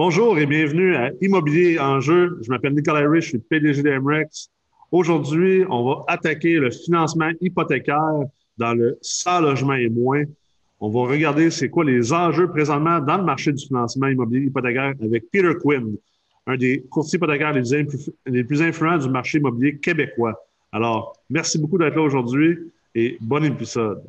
Bonjour et bienvenue à Immobilier en jeu. Je m'appelle Nicolas Rich, je suis PDG d'Emrex. Aujourd'hui, on va attaquer le financement hypothécaire dans le 100 logements et moins. On va regarder c'est quoi les enjeux présentement dans le marché du financement immobilier hypothécaire avec Peter Quinn, un des courtiers hypothécaires les plus influents du marché immobilier québécois. Alors, merci beaucoup d'être là aujourd'hui et bon épisode.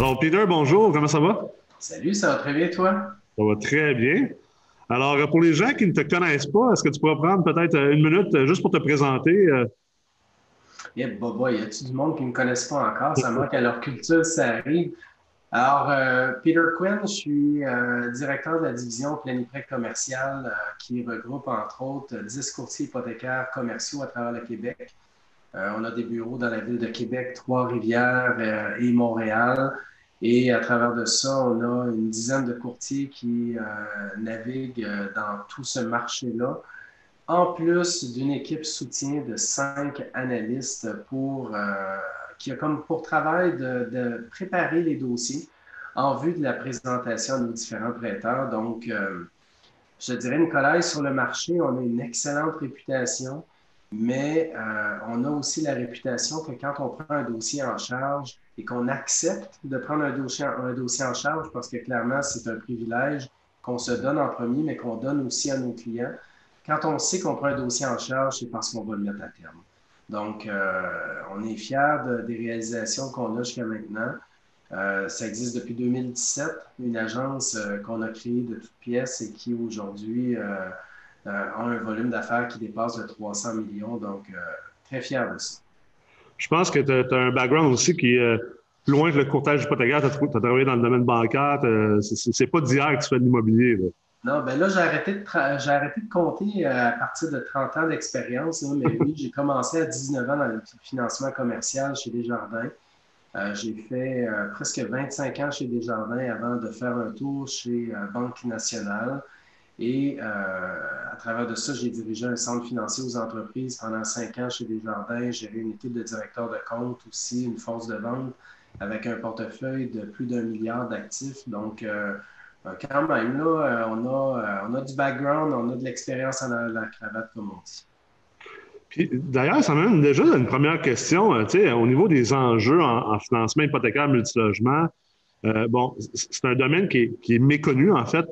Alors, Peter, bonjour, comment ça va? Salut, ça va très bien, toi? Ça va très bien. Alors, pour les gens qui ne te connaissent pas, est-ce que tu pourrais prendre peut-être une minute euh, juste pour te présenter? Yeah, Boba, y a-tu du monde qui ne me connaissent pas encore? Ça manque à leur culture, ça arrive. Alors, euh, Peter Quinn, je suis euh, directeur de la division Planiprêt commercial qui regroupe entre autres 10 courtiers hypothécaires commerciaux à travers le Québec. On a des bureaux dans la ville de Québec, Trois-Rivières et Montréal. Et à travers de ça, on a une dizaine de courtiers qui euh, naviguent euh, dans tout ce marché-là, en plus d'une équipe soutien de cinq analystes pour, euh, qui a comme pour travail de, de, préparer les dossiers en vue de la présentation à nos différents prêteurs. Donc, je dirais, Nicolas, sur le marché, on a une excellente réputation, mais on a aussi la réputation que quand on prend un dossier en charge, et qu'on accepte de prendre un dossier, un dossier en charge parce que clairement, c'est un privilège qu'on se donne en premier, mais qu'on donne aussi à nos clients. Quand on sait qu'on prend un dossier en charge, c'est parce qu'on va le mettre à terme. Donc, euh, on est fiers des réalisations qu'on a jusqu'à maintenant. Euh, ça existe depuis 2017, une agence euh, qu'on a créée de toutes pièces et qui aujourd'hui a un volume d'affaires qui dépasse de 300 millions. Donc, très fier de ça je pense que tu as, un background aussi qui est plus loin que le courtage hypothécaire. Tu as, travaillé dans le domaine bancaire. C'est pas d'hier que tu fais de l'immobilier. Non, ben là, j'ai arrêté, de j'ai arrêté de compter euh, à partir de 30 ans d'expérience. Mais oui, j'ai commencé à 19 ans dans le financement commercial chez Desjardins. Euh, j'ai fait euh, presque 25 ans chez Desjardins avant de faire un tour chez Banque nationale. Et euh, à travers de ça, j'ai dirigé un centre financier aux entreprises pendant cinq ans chez Desjardins. J'ai eu une équipe de directeurs de compte aussi, une force de vente avec un portefeuille de plus d'un milliard d'actifs. Donc, euh, euh, quand même, là, on a, on a du background, on a de l'expérience en la cravate, comme on dit. D'ailleurs, ça m'amène déjà à une première question. au niveau des enjeux en, financement hypothécaire multilogement, bon, c'est un domaine qui est, qui est, méconnu, en fait.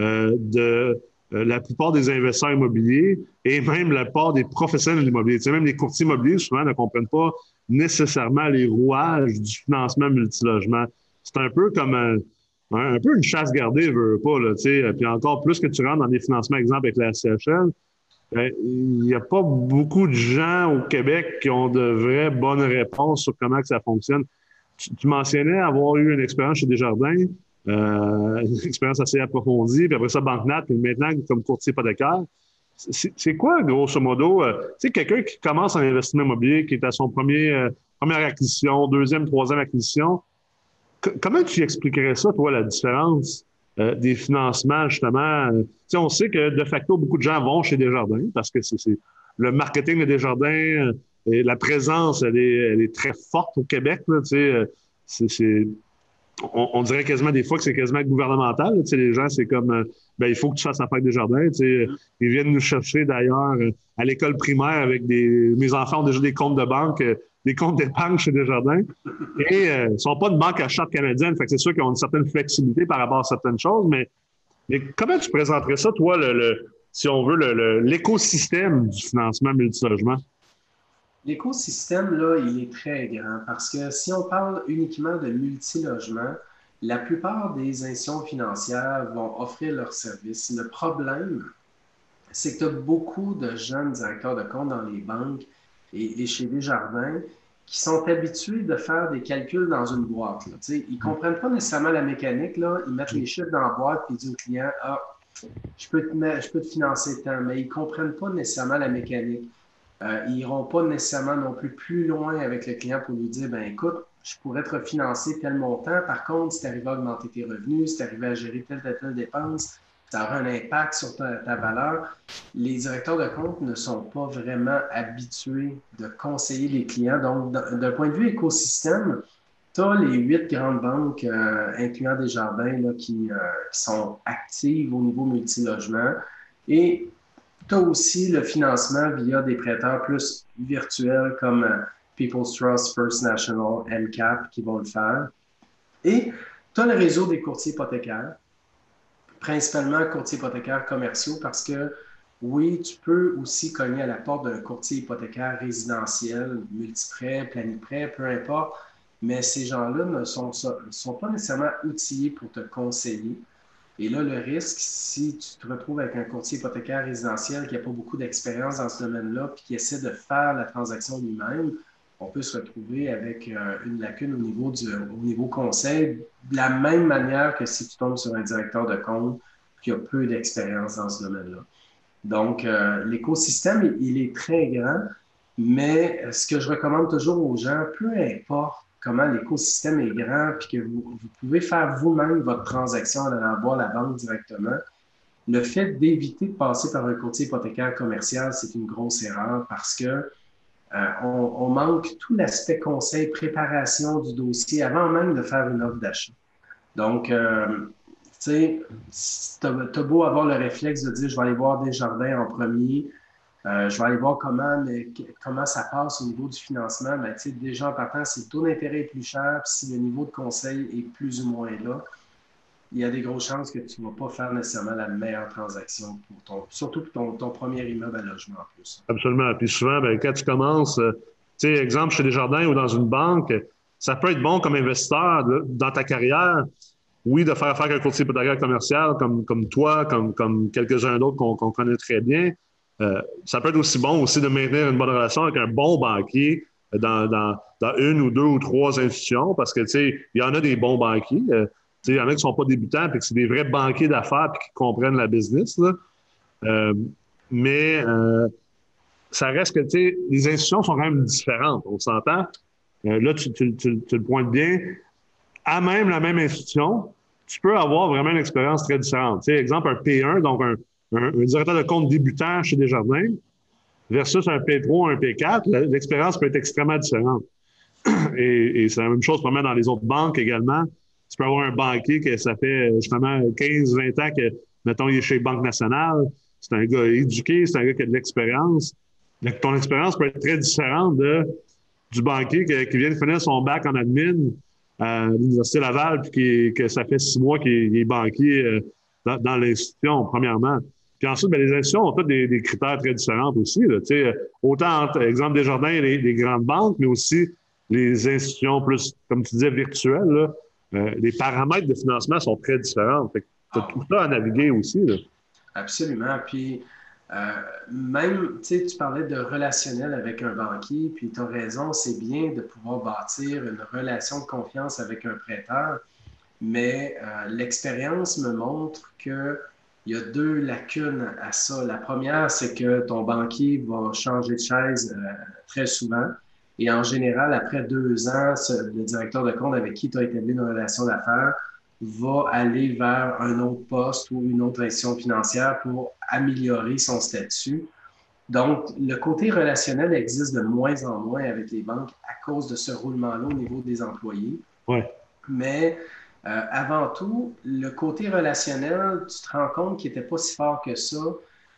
Euh, de euh, la plupart des investisseurs immobiliers et même la part des professionnels de l'immobilier. Même les courtiers immobiliers, souvent, ne comprennent pas nécessairement les rouages du financement multilogement. C'est un peu comme un, peu une chasse gardée, veux pas, là, tu sais. Puis encore plus que tu rentres dans des financements, exemple, avec la CHL, ben, il n'y a pas beaucoup de gens au Québec qui ont de vraies bonnes réponses sur comment ça fonctionne. Tu mentionnais avoir eu une expérience chez Desjardins. Euh, une expérience assez approfondie, puis après ça, BankNat, puis maintenant comme courtier hypothécaire. C'est quoi, grosso modo, euh, tu sais, quelqu'un qui commence en investissement immobilier, qui est à son premier, euh, première acquisition, deuxième, troisième acquisition, comment tu expliquerais ça, toi, la différence des financements, justement? Tu sais, on sait que de facto, beaucoup de gens vont chez Desjardins parce que c'est le marketing de Desjardins et la présence, elle est, elle est très forte au Québec, tu sais, c'est on, dirait quasiment des fois que c'est quasiment gouvernemental. les gens, c'est comme euh, ben, il faut que tu fasses affaire des jardins. Sais, ils viennent nous chercher d'ailleurs euh, à l'école primaire avec des. Mes enfants ont déjà des comptes de banque, euh, des comptes d'épargne chez Desjardins. Et ils ne sont pas une banque à charte canadienne. C'est sûr qu'ils ont une certaine flexibilité par rapport à certaines choses, mais, comment tu présenterais ça, toi, si on veut, l'écosystème du financement multilogement? L'écosystème, là, il est très grand parce que si on parle uniquement de multilogement, la plupart des institutions financières vont offrir leurs services. Le problème, c'est que tu as beaucoup de jeunes directeurs de compte dans les banques et, chez Desjardins qui sont habitués de faire des calculs dans une boîte. Ils ne comprennent pas nécessairement la mécanique. Ils mettent les chiffres dans la boîte et disent au client Ah, je peux te, je peux te financer tant, mais ils ne comprennent pas nécessairement la mécanique. Euh, ils n'iront pas nécessairement non plus plus loin avec le client pour lui dire, ben écoute, je pourrais te refinancer tel montant. Par contre, si tu arrives à augmenter tes revenus, si tu arrives à gérer telle, telle, telle dépense, ça aura un impact sur ta, valeur. Les directeurs de compte ne sont pas vraiment habitués de conseiller les clients. Donc, d'un point de vue écosystème, tu as les huit grandes banques, euh, incluant des jardins, là, qui, euh, qui, sont actives au niveau multilogement. Et tu as aussi le financement via des prêteurs plus virtuels comme euh, People's Trust, First National, MCAP qui vont le faire. Et tu as le réseau des courtiers hypothécaires, principalement courtiers hypothécaires commerciaux, parce que oui, tu peux aussi cogner à la porte d'un courtier hypothécaire résidentiel, multiprêt, planiprêt, peu importe, mais ces gens-là ne sont, sont pas nécessairement outillés pour te conseiller. Et là, le risque, si tu te retrouves avec un courtier hypothécaire résidentiel qui n'a pas beaucoup d'expérience dans ce domaine-là, puis qui essaie de faire la transaction lui-même, on peut se retrouver avec euh, une lacune au niveau, du, au niveau conseil, de la même manière que si tu tombes sur un directeur de compte qui a peu d'expérience dans ce domaine-là. Donc, euh, l'écosystème, il est très grand, mais ce que je recommande toujours aux gens, peu importe comment l'écosystème est grand, puis que vous, pouvez faire vous-même votre transaction en allant voir la banque directement, le fait d'éviter de passer par un courtier hypothécaire commercial, c'est une grosse erreur parce que euh, on, manque tout l'aspect conseil, préparation du dossier avant même de faire une offre d'achat. Donc, euh, tu sais, tu beau avoir le réflexe de dire je vais aller voir des jardins en premier, euh, je vais aller voir comment, comment ça passe au niveau du financement. Mais sais, déjà en partant, si le taux d'intérêt est plus cher, si le niveau de conseil est plus ou moins là, il y a des grosses chances que tu ne vas pas faire nécessairement la meilleure transaction, pour ton, surtout pour ton, premier immeuble à logement en plus. Absolument. Puis souvent, ben, quand tu commences, euh, tu sais, exemple chez Desjardins ou dans une banque, ça peut être bon comme investisseur dans ta carrière, oui, de faire affaire avec un courtier hypothécaire commercial comme, comme toi, comme, comme quelques-uns d'autres qu'on connaît très bien. Euh, ça peut être aussi bon aussi de maintenir une bonne relation avec un bon banquier dans, une ou deux ou trois institutions parce que, tu sais, il y en a des bons banquiers. Euh, il y en a qui ne sont pas débutants et que c'est des vrais banquiers d'affaires et qui comprennent la business. Euh, mais ça reste que les institutions sont quand même différentes. On s'entend. Là, tu, le pointes bien. À même la même institution, tu peux avoir vraiment une expérience très différente. sais, exemple, un P1, donc un, directeur de compte débutant chez Desjardins, versus un P3, un P4, l'expérience peut être extrêmement différente. Et, c'est la même chose probablement dans les autres banques également tu peux avoir un banquier que ça fait justement 15-20 ans que, mettons, il est chez Banque nationale. C'est un gars éduqué, c'est un gars qui a de l'expérience. Ton expérience peut être très différente du banquier qui, vient de finir son bac en admin à l'Université Laval, puis que ça fait six mois qu'il est banquier euh, dans, l'institution, premièrement. Puis ensuite, ben, les institutions ont des, critères très différents aussi. Là, autant, exemple, des jardins et les, grandes banques, mais aussi les institutions plus, comme tu disais, virtuelles. Là, euh, les paramètres de financement sont très différents. tu as tout ça à naviguer aussi. Absolument. Puis, euh, même, tu parlais de relationnel avec un banquier, puis tu as raison, c'est bien de pouvoir bâtir une relation de confiance avec un prêteur, mais euh, l'expérience me montre qu'il y a deux lacunes à ça. La première, c'est que ton banquier va changer de chaise très souvent. Et en général, après deux ans, le directeur de compte avec qui tu as établi une relation d'affaires va aller vers un autre poste ou une autre institution financière pour améliorer son statut. Donc, le côté relationnel existe de moins en moins avec les banques à cause de ce roulement-là au niveau des employés. Ouais. Mais euh, avant tout, le côté relationnel, tu te rends compte qu'il n'était pas si fort que ça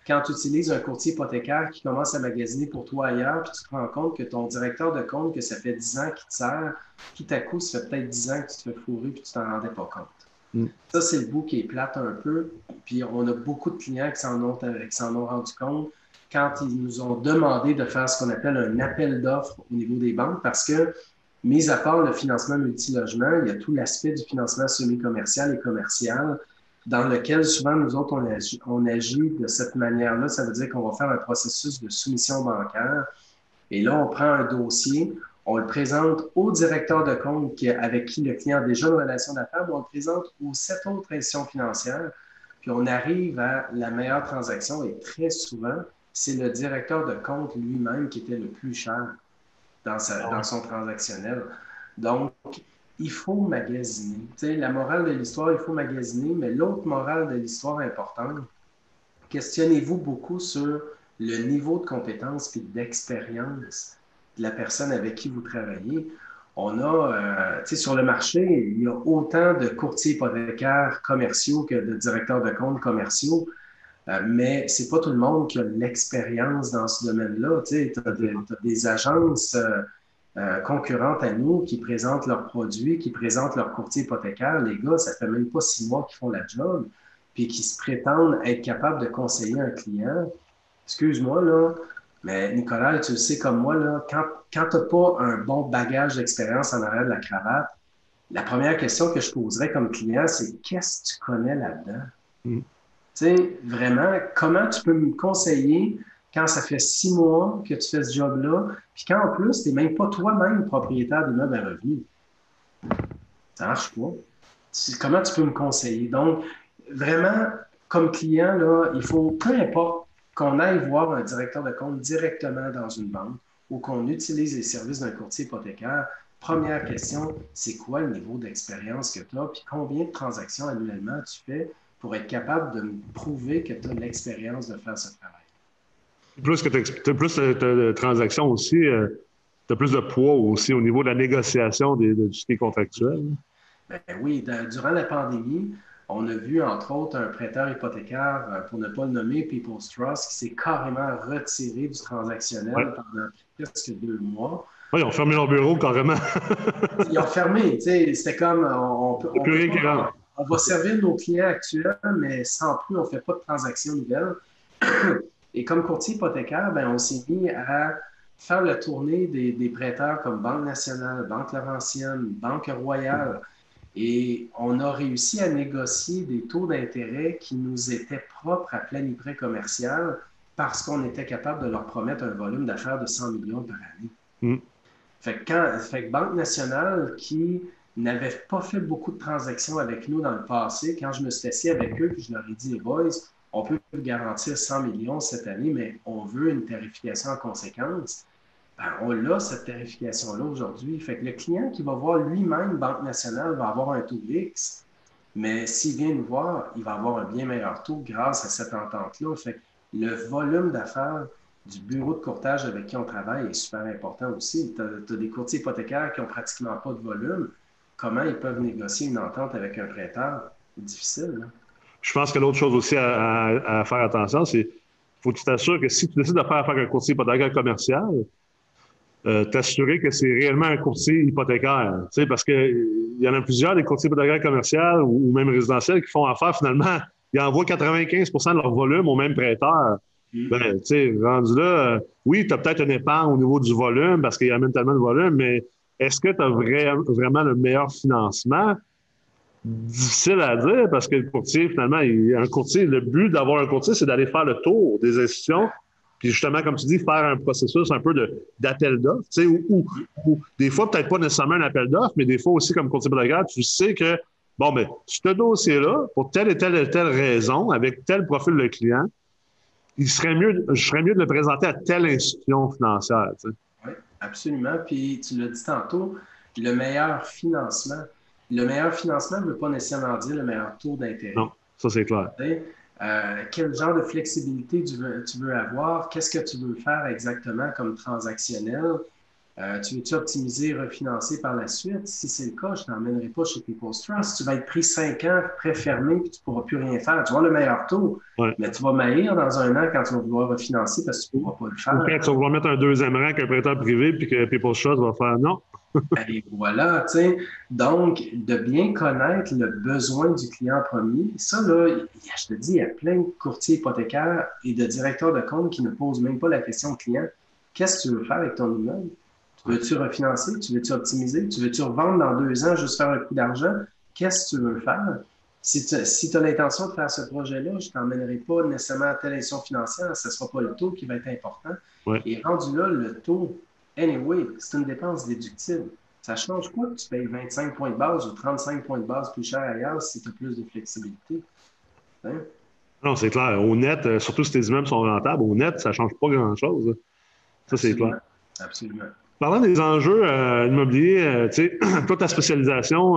quand tu utilises un courtier hypothécaire qui commence à magasiner pour toi ailleurs, puis tu te rends compte que ton directeur de compte, que ça fait 10 ans qu'il te sert, tout à coup, ça fait peut-être 10 ans que tu te fais fourrer puis tu t'en rendais pas compte. Mm. Ça, c'est le bout qui est plate un peu. Puis on a beaucoup de clients qui s'en ont, ont rendu compte quand ils nous ont demandé de faire ce qu'on appelle un appel d'offres au niveau des banques parce que, mis à part le financement multilogement, il y a tout l'aspect du financement semi-commercial et commercial dans lequel souvent nous autres, on agit, de cette manière-là. Ça veut dire qu'on va faire un processus de soumission bancaire. Et là, on prend un dossier, on le présente au directeur de compte avec qui le client a déjà une relation d'affaires, on le présente aux sept autres institutions financières, puis on arrive à la meilleure transaction. Et très souvent, c'est le directeur de compte lui-même qui était le plus cher dans, sa, dans son transactionnel. Donc, il faut magasiner. Tu sais, la morale de l'histoire, il faut magasiner, mais l'autre morale de l'histoire importante, questionnez-vous beaucoup sur le niveau de compétence et d'expérience de la personne avec qui vous travaillez. On a, euh, tu sais, sur le marché, il y a autant de courtiers hypothécaires commerciaux que de directeurs de comptes commerciaux. Euh, mais c'est pas tout le monde qui a l'expérience dans ce domaine-là. Tu sais, as, des agences euh, euh, concurrentes à nous qui présentent leurs produits, qui présentent leurs courtiers hypothécaires. Les gars, ça fait même pas six mois qu'ils font la job, puis qui se prétendent être capables de conseiller un client. Excuse-moi, là, mais Nicolas, tu le sais comme moi, là, quand, quand tu n'as pas un bon bagage d'expérience en arrière de la cravate, la première question que je poserais comme client, c'est qu'est-ce que tu connais là-dedans? Mm. Sais, vraiment, comment tu peux me conseiller quand ça fait six mois que tu fais ce job-là, puis quand en plus, tu n'es même pas toi-même propriétaire d'immeuble à revenus. Ça marche pas. Comment tu peux me conseiller? Donc, vraiment, comme client, il faut, peu importe qu'on aille voir un directeur de compte directement dans une banque ou qu'on utilise les services d'un courtier hypothécaire, première question, c'est quoi le niveau d'expérience que tu as, puis combien de transactions annuellement tu fais? Pour être capable de me prouver que tu as l'expérience de faire ce travail. Plus que tu as plus de transactions aussi, euh, tu as plus de poids aussi au niveau de la négociation des, de, qui est contractuel. Ben oui, durant la pandémie, on a vu entre autres un prêteur hypothécaire, euh, pour ne pas le nommer, People's Trust, qui s'est carrément retiré du transactionnel pendant presque deux mois. Oui, ils ont fermé leur bureau carrément. ils ont fermé, tu sais, c'était comme on, peut, on va servir nos clients actuels, mais sans plus, on ne fait pas de transactions nouvelles. Et comme courtier hypothécaire, ben, on s'est mis à faire la tournée des, prêteurs comme Banque nationale, Banque Laurentienne, Banque Royale. Et on a réussi à négocier des taux d'intérêt qui nous étaient propres à Planiprêt commercial parce qu'on était capable de leur promettre un volume d'affaires de 100 millions par année. Mm. Fait, que quand, fait Banque nationale, qui n'avait pas fait beaucoup de transactions avec nous dans le passé, quand je me suis assis avec eux, puis je leur ai dit, les boys, on peut vous garantir 100 millions cette année, mais on veut une tarification en conséquence. Ben, on a cette tarification-là aujourd'hui. Fait que le client qui va voir lui-même Banque nationale va avoir un taux X, mais s'il vient nous voir, il va avoir un bien meilleur taux grâce à cette entente-là. Fait le volume d'affaires du bureau de courtage avec qui on travaille est super important aussi. Tu as, des courtiers hypothécaires qui n'ont pratiquement pas de volume. Comment ils peuvent négocier une entente avec un prêteur? C'est difficile. Là. Je pense que l'autre chose aussi à, faire attention, c'est faut que tu t'assures que si tu décides de faire affaire avec un courtier hypothécaire commercial, euh, t'assurer que c'est réellement un courtier hypothécaire. Tu sais, parce qu'il y en a plusieurs des courtiers hypothécaires commerciaux ou, même résidentiels qui font affaire finalement. Ils envoient 95% de leur volume au même prêteur. Mm. Ben, tu sais, rendu là, euh, oui, tu as peut-être un épargne au niveau du volume parce qu'il y a même tellement de volume, mais est-ce que tu as vraiment le meilleur financement? difficile à dire parce que le courtier, finalement, un courtier, le but d'avoir un courtier, c'est d'aller faire le tour des institutions. Puis justement, comme tu dis, faire un processus un peu d'appel d'offres, ou, des fois, peut-être pas nécessairement un appel d'offres, mais des fois aussi, comme courtier hypothécaire, tu sais que, bon, mais ce dossier-là, pour telle et telle et telle raison, avec tel profil de client, il serait mieux, je serais mieux de le présenter à telle institution financière. Absolument. Puis tu l'as dit tantôt, le meilleur financement, le meilleur financement ne veut pas nécessairement dire le meilleur taux d'intérêt. Non, ça c'est clair. Euh, quel genre de flexibilité tu veux, tu veux avoir? Qu'est-ce que tu veux faire exactement comme transactionnel? Euh, tu veux-tu optimiser, refinancer par la suite? Si c'est le cas, je ne t'emmènerai pas chez People's Trust. Tu vas être pris cinq ans, prêt fermé, puis tu ne pourras plus rien faire. Tu vas le meilleur taux, mais tu vas maillir dans un an quand tu vas vouloir refinancer parce que tu ne pourras pas le faire. Ou quand tu vas vouloir mettre un deuxième rang qu'un prêteur privé, puis que People's Trust va faire non. Et voilà, tu sais. Donc, de bien connaître le besoin du client premier, ça, là, je te dis, il y a plein de courtiers hypothécaires et de directeurs de compte qui ne posent même pas la question au client qu'est-ce que tu veux faire avec ton immeuble? Veux-tu refinancer? Tu veux-tu optimiser? Tu veux-tu revendre dans deux ans, juste faire un coup d'argent? Qu'est-ce que tu veux faire? Si tu as l'intention de faire ce projet-là, je ne t'emmènerai pas nécessairement à telle institution financière, ce ne sera pas le taux qui va être important. Et rendu là, le taux, anyway, c'est une dépense déductible. Ça change quoi que tu payes 25 points de base ou 35 points de base plus cher ailleurs si tu as plus de flexibilité? Hein? Non, c'est clair. Au net, euh, surtout si tes immeubles sont rentables, au net, ça ne change pas grand-chose. Ça, c'est clair. Absolument. Parlant des enjeux immobiliers, tu sais, toi, ta spécialisation,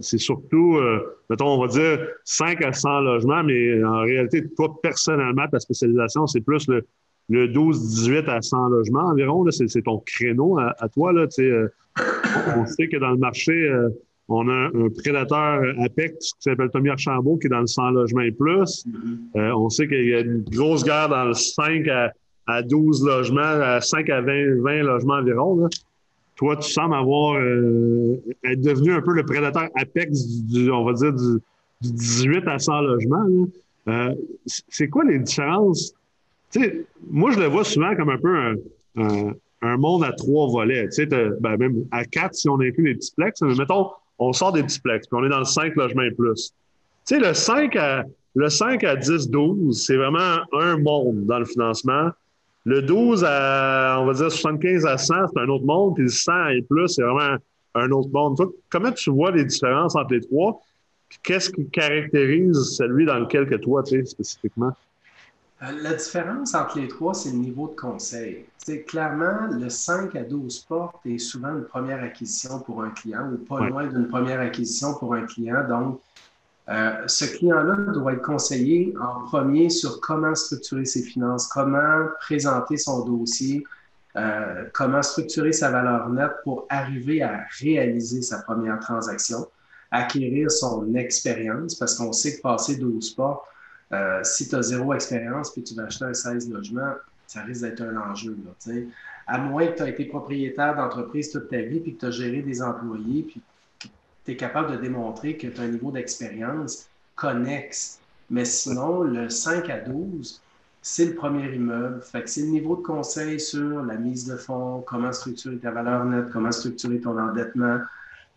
c'est surtout, mettons, on va dire 5 à 100 logements, mais en réalité, toi, personnellement, ta spécialisation, c'est plus le, le 12-18 à 100 logements environ. C'est ton créneau à, toi. Là, euh, on sait que dans le marché, euh, on a un, prédateur Apex qui s'appelle Tommy Archambault qui est dans le 100 logements et plus. Mm-hmm. Euh, on sait qu'il y a une grosse guerre dans le 5 à, 12 logements, à 5 à 20, 20 logements environ. Toi, tu sembles avoir être devenu un peu le prédateur Apex du, on va dire, du, 18 à 100 logements. c'est quoi les différences? Moi, je le vois souvent comme un peu un, monde à trois volets. Ben, même à quatre si on inclut les petits plex. Mais mettons, on sort des petits plex, puis on est dans le 5 logements et plus. Tu sais, le 5 à, le 5 à 10, 12, c'est vraiment un monde dans le financement. Le 12 à, on va dire, 75 à 100, c'est un autre monde. Puis le 100 et plus, c'est vraiment un autre monde. comment tu vois les différences entre les trois? Qu'est-ce qui caractérise celui dans lequel que toi, tu sais, spécifiquement? Euh, la différence entre les trois, c'est le niveau de conseil. C'est clairement, le 5 à 12 portes est souvent une première acquisition pour un client ou pas loin d'une première acquisition pour un client. Donc, euh, ce client-là doit être conseillé en premier sur comment structurer ses finances, comment présenter son dossier, euh, comment structurer sa valeur nette pour arriver à réaliser sa première transaction, acquérir son expérience, parce qu'on sait que passer 12 portes, euh, si tu as zéro expérience puis tu vas acheter un 16 logements, ça risque d'être un enjeu. À moins que tu aies été propriétaire d'entreprise toute ta vie puis que tu as géré des employés puis tu es capable de démontrer que tu as un niveau d'expérience connexe. Mais sinon, le 5 à 12, c'est le premier immeuble. Fait que c'est le niveau de conseil sur la mise de fonds, comment structurer ta valeur nette, comment structurer ton endettement,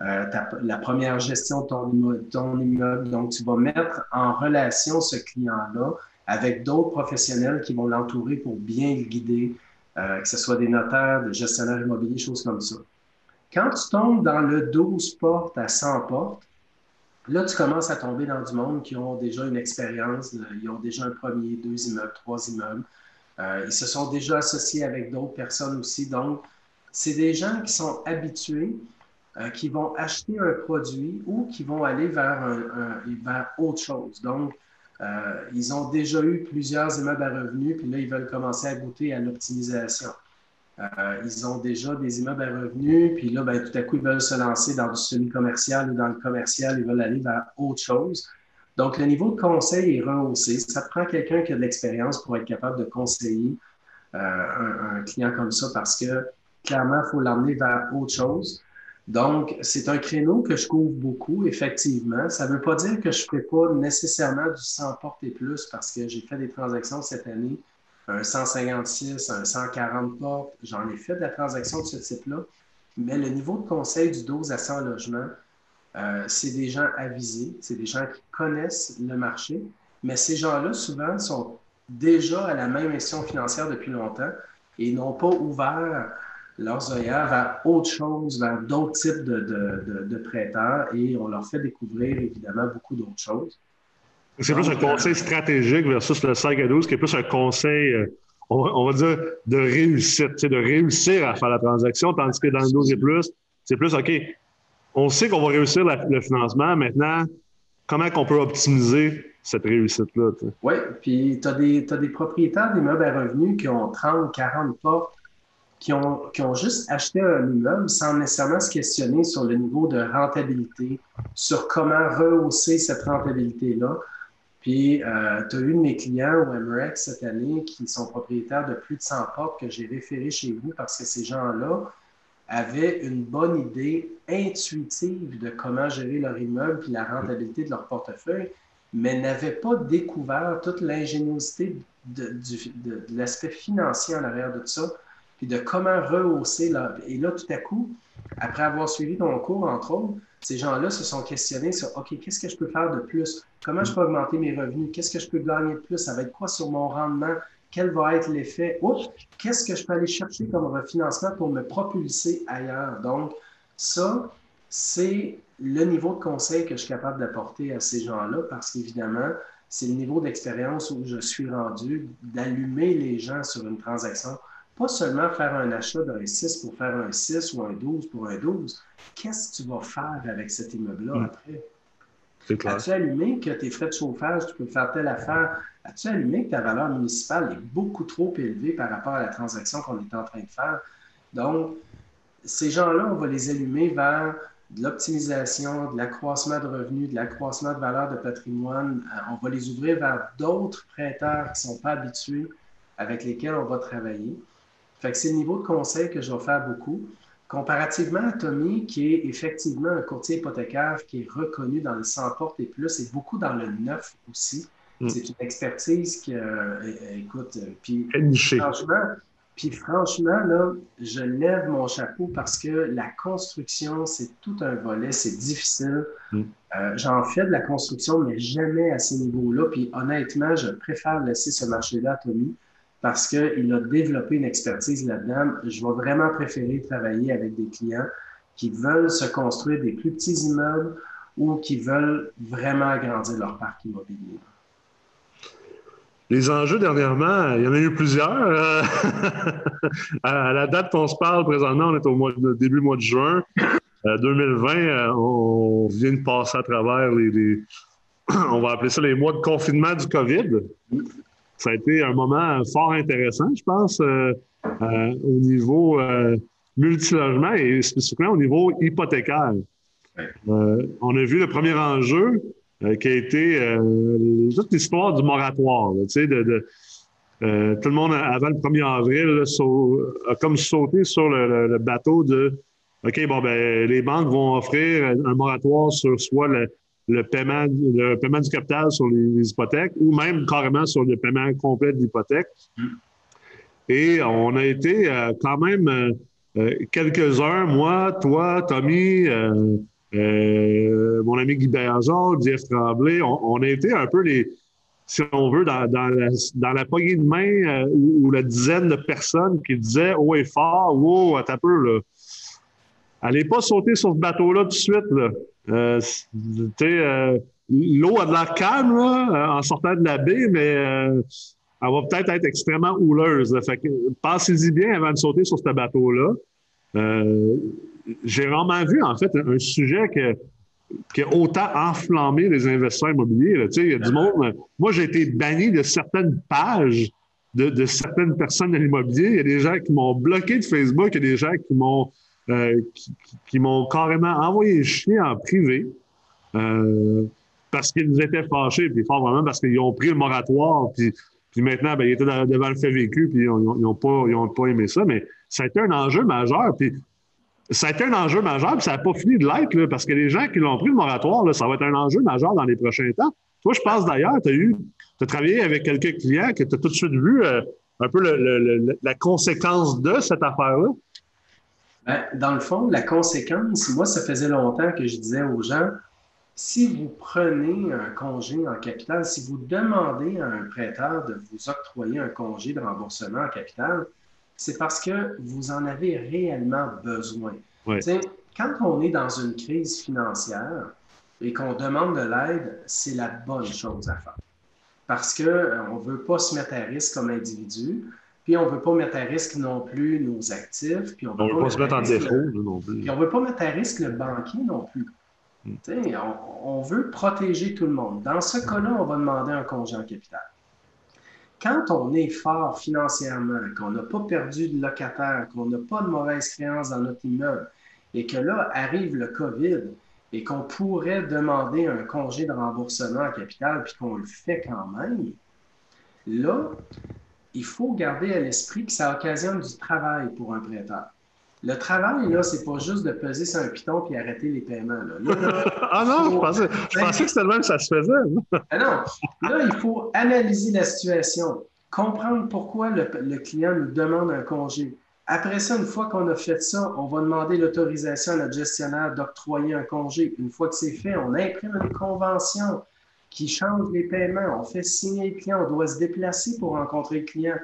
euh, la première gestion de ton immeuble, Donc, tu vas mettre en relation ce client-là avec d'autres professionnels qui vont l'entourer pour bien le guider, euh, que ce soit des notaires, des gestionnaires immobiliers, choses comme ça. Quand tu tombes dans le 12 portes à 100 portes, là, tu commences à tomber dans du monde qui ont déjà une expérience, euh, ils ont déjà un premier, deux immeubles, trois immeubles. ils se sont déjà associés avec d'autres personnes aussi. Donc, c'est des gens qui sont habitués euh, qui vont acheter un produit ou qui vont aller vers, autre chose. Donc, euh, ils ont déjà eu plusieurs immeubles à revenus, puis là, ils veulent commencer à goûter à l'optimisation. Euh, ils ont déjà des immeubles à revenus, puis là, ben, tout à coup, ils veulent se lancer dans du semi-commercial ou dans le commercial, ils veulent aller vers autre chose. Donc, le niveau de conseil est rehaussé. Ça prend quelqu'un qui a de l'expérience pour être capable de conseiller un, un, client comme ça parce que clairement, il faut l'emmener vers autre chose. Donc, c'est un créneau que je couvre beaucoup, effectivement. Ça ne veut pas dire que je ne fais pas nécessairement du 100 portes et plus parce que j'ai fait des transactions cette année, un 156, un 140 portes. J'en ai fait de la transaction de ce type-là. Mais le niveau de conseil du 12 à 100 logements, euh, c'est des gens avisés, c'est des gens qui connaissent le marché, mais ces gens-là, souvent, sont déjà à la même mission financière depuis longtemps et n'ont pas ouvert leurs œillères vers autre chose, vers d'autres types de, prêteurs et on leur fait découvrir évidemment beaucoup d'autres choses. C'est plus un conseil stratégique versus le 5 à 12, qui est plus un conseil, euh, on, va, dire, de réussite, de réussir à faire la transaction, tandis que dans le 12 et plus, c'est plus, OK, on sait qu'on va réussir le financement, maintenant, comment on peut optimiser cette réussite-là? Oui, puis tu as, as, des propriétaires d'immeubles à revenus qui ont 30, 40 portes qui ont, juste acheté un immeuble sans nécessairement se questionner sur le niveau de rentabilité, sur comment rehausser cette rentabilité-là. Puis, euh, tu as eu de mes clients au MREX cette année qui sont propriétaires de plus de 100 portes que j'ai référés chez vous parce que ces gens-là avaient une bonne idée intuitive de comment gérer leur immeuble puis la rentabilité de leur portefeuille, mais n'avaient pas découvert toute l'ingéniosité de, de l'aspect financier en arrière de tout ça puis de comment rehausser. Là. Et là, tout à coup, après avoir suivi ton cours, entre autres, ces gens-là se sont questionnés sur OK, qu'est-ce que je peux faire de plus? Comment je peux augmenter mes revenus? Qu'est-ce que je peux gagner de plus? Ça va être quoi sur mon rendement? Quel va être l'effet? Oups, qu'est-ce que je peux aller chercher comme refinancement pour me propulser ailleurs? Donc, ça, c'est le niveau de conseil que je suis capable d'apporter à ces gens-là parce qu'évidemment, c'est le niveau d'expérience où je suis rendu d'allumer les gens sur une transaction pas seulement faire un achat d'un 6 pour faire un 6 ou un 12 pour un 12. Qu'est-ce que tu vas faire avec cet immeuble-là mm. après? As-tu allumé que tes frais de chauffage, tu peux faire telle affaire? As-tu allumé que ta valeur municipale est beaucoup trop élevée par rapport à la transaction qu'on est en train de faire? Donc, ces gens-là, on va les allumer vers de l'optimisation, de l'accroissement de revenus, de l'accroissement de valeur de patrimoine. Euh, on va les ouvrir vers d'autres prêteurs qui ne sont pas habitués avec lesquels on va travailler. Fait que c'est le niveau de conseil que je vais faire beaucoup. Comparativement à Tommy, qui est effectivement un courtier hypothécaire qui est reconnu dans le 100 portes et plus et beaucoup dans le neuf aussi. Mm. C'est une expertise qui, euh, écoute, euh, puis franchement, puis franchement, là, je lève mon chapeau parce que la construction, c'est tout un volet, c'est difficile. Mm. Euh, j'en fais de la construction, mais jamais à ces niveaux-là. Puis honnêtement, je préfère laisser ce marché-là à Tommy parce qu'il a développé une expertise là-dedans. Je vais vraiment préférer travailler avec des clients qui veulent se construire des plus petits immeubles ou qui veulent vraiment agrandir leur parc immobilier. Les enjeux dernièrement, il y en a eu plusieurs. Euh, à la date qu'on se parle présentement, on est au mois de, début mois de juin 2020. Euh, euh, on vient de passer à travers les, on va appeler ça les mois de confinement du COVID. Ça a été un moment fort intéressant, je pense, au niveau multilogement et spécifiquement au niveau hypothécaire. on a vu le premier enjeu, euh, qui a été euh, toute l'histoire du moratoire. tu sais, de, euh, tout le monde, avant le 1er avril, a comme sauté sur le, bateau de OK, bon, ben, les banques vont offrir un moratoire sur soit le, paiement, le paiement du capital sur les, hypothèques ou même carrément sur le paiement complet de l'hypothèque. Et on a été quand même quelques-uns, moi, toi, Tommy, euh, mon ami Guy Béazard, Jeff Tremblay, on, a été un peu les, si on veut, dans, la, poignée de main euh, ou, la dizaine de personnes qui disaient haut et fort, wow, à peu, là. Allez pas sauter sur ce bateau-là tout de suite, là. Euh, l'eau a de l'air calme, en sortant de la baie, mais elle va peut-être être extrêmement houleuse. Fait que, pensez-y bien avant de sauter sur ce bateau-là j'ai vraiment vu, en fait, un, sujet qui a autant enflammé les investisseurs immobiliers. il y a du monde. Moi, j'ai été banni de certaines pages de, certaines personnes de l'immobilier. Il y a des gens qui m'ont bloqué de Facebook, il y a des gens qui m'ont euh, qui, m'ont carrément envoyé chier en privé euh, parce qu'ils étaient fâchés, puis fort vraiment parce qu'ils ont pris le moratoire, puis, puis maintenant, ben, ils étaient devant le fait vécu, puis ils n'ont pas, pas aimé ça. Mais ça a été un enjeu majeur. Puis ça a été un enjeu majeur, puis ça n'a pas fini de l'être, parce que les gens qui l'ont pris le moratoire, ça va être un enjeu majeur dans les prochains temps. Toi, je pense d'ailleurs, tu as eu, as travaillé avec quelques clients que tu as tout de suite vu euh, un peu la conséquence de cette affaire-là. Ben, dans le fond, la conséquence, moi, ça faisait longtemps que je disais aux gens, si vous prenez un congé en capital, si vous demandez à un prêteur de vous octroyer un congé de remboursement en capital, c'est parce que vous en avez réellement besoin. Quand on est dans une crise financière et qu'on demande de l'aide, c'est la bonne chose à faire. Parce qu'on euh, ne veut pas se mettre à risque comme individu, puis on ne veut pas mettre à risque non plus nos actifs. Puis on ne veut, pas, se mettre en défaut non plus. Puis on ne veut pas mettre à risque le banquier non plus. Hmm. On, on, veut protéger tout le monde. Dans ce cas-là, on va demander un congé en capital quand on est fort financièrement, qu'on n'a pas perdu de locataire, qu'on n'a pas de mauvaise créance dans notre immeuble, et que là arrive le COVID et qu'on pourrait demander un congé de remboursement à capital, puis qu'on le fait quand même, là, il faut garder à l'esprit que ça occasionne du travail pour un prêteur. Le travail, là, c'est pas juste de peser sur un piton puis arrêter les paiements. ah non, je pensais, je pensais que c'était le même que ça se faisait. ah non. Là, il faut analyser la situation, comprendre pourquoi le, client nous demande un congé. Après ça, une fois qu'on a fait ça, on va demander l'autorisation à notre gestionnaire d'octroyer un congé. Une fois que c'est fait, on imprime une convention qui change les paiements. On fait signer le client. On doit se déplacer pour rencontrer le client.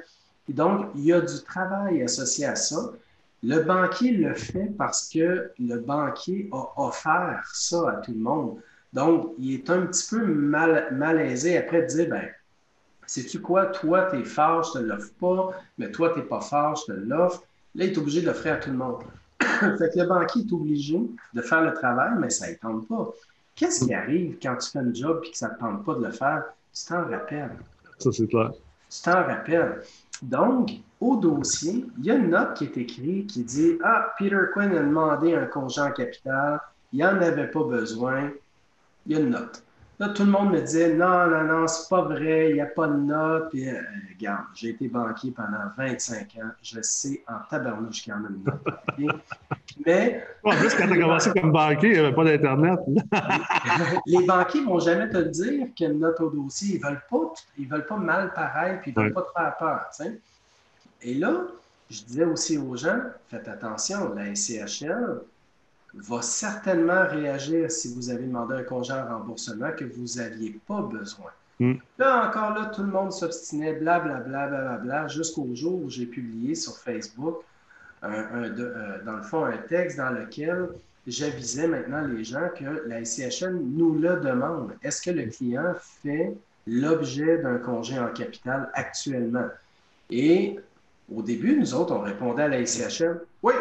Donc, il y a du travail associé à ça. Le banquier le fait parce que le banquier a offert ça à tout le monde. Donc, il est un petit peu mal, malaisé après de dire, ben, sais-tu quoi, toi, tu es fort, je te l'offre pas, mais toi, tu n'es pas fort, je te l'offre. Là, il est obligé de l'offrir à tout le monde. fait que le banquier est obligé de faire le travail, mais ça ne tente pas. Qu'est-ce qui arrive quand tu fais un job et que ça ne te tente pas de le faire? Tu t'en rappelles. Ça, c'est clair. Tu t'en rappelles. Donc, au dossier, il y a une note qui est écrite qui dit Ah, Peter Quinn a demandé un congé en capital, il n'en avait pas besoin. Il y a une note. Là, tout le monde me disait non, non, non, c'est pas vrai, il n'y a pas de note. Puis, euh, regarde, j'ai été banquier pendant 25 ans, je sais en tabarnouche qu'il y en a une note. Mais. En plus, quand tu as commencé comme banquier, il n'y avait pas d'Internet. les banquiers ne vont jamais te le dire qu'il y a une note au dossier. Ils ne veulent, pas, ils veulent pas mal pareil, puis ils ne veulent pas te faire peur. Et là, je disais aussi aux gens faites attention, la SCHL, va certainement réagir si vous avez demandé un congé en remboursement que vous n'aviez pas besoin. Hmm. Là, encore là, tout le monde s'obstinait, blablabla, bla, bla, jusqu'au jour où j'ai publié sur Facebook, euh, dans le fond, un texte dans lequel j'avisais maintenant les gens que la SCHN nous le demande. Est-ce que le client fait l'objet d'un congé en capital actuellement? Et au début, nous autres, on répondait à la SCHN, oui,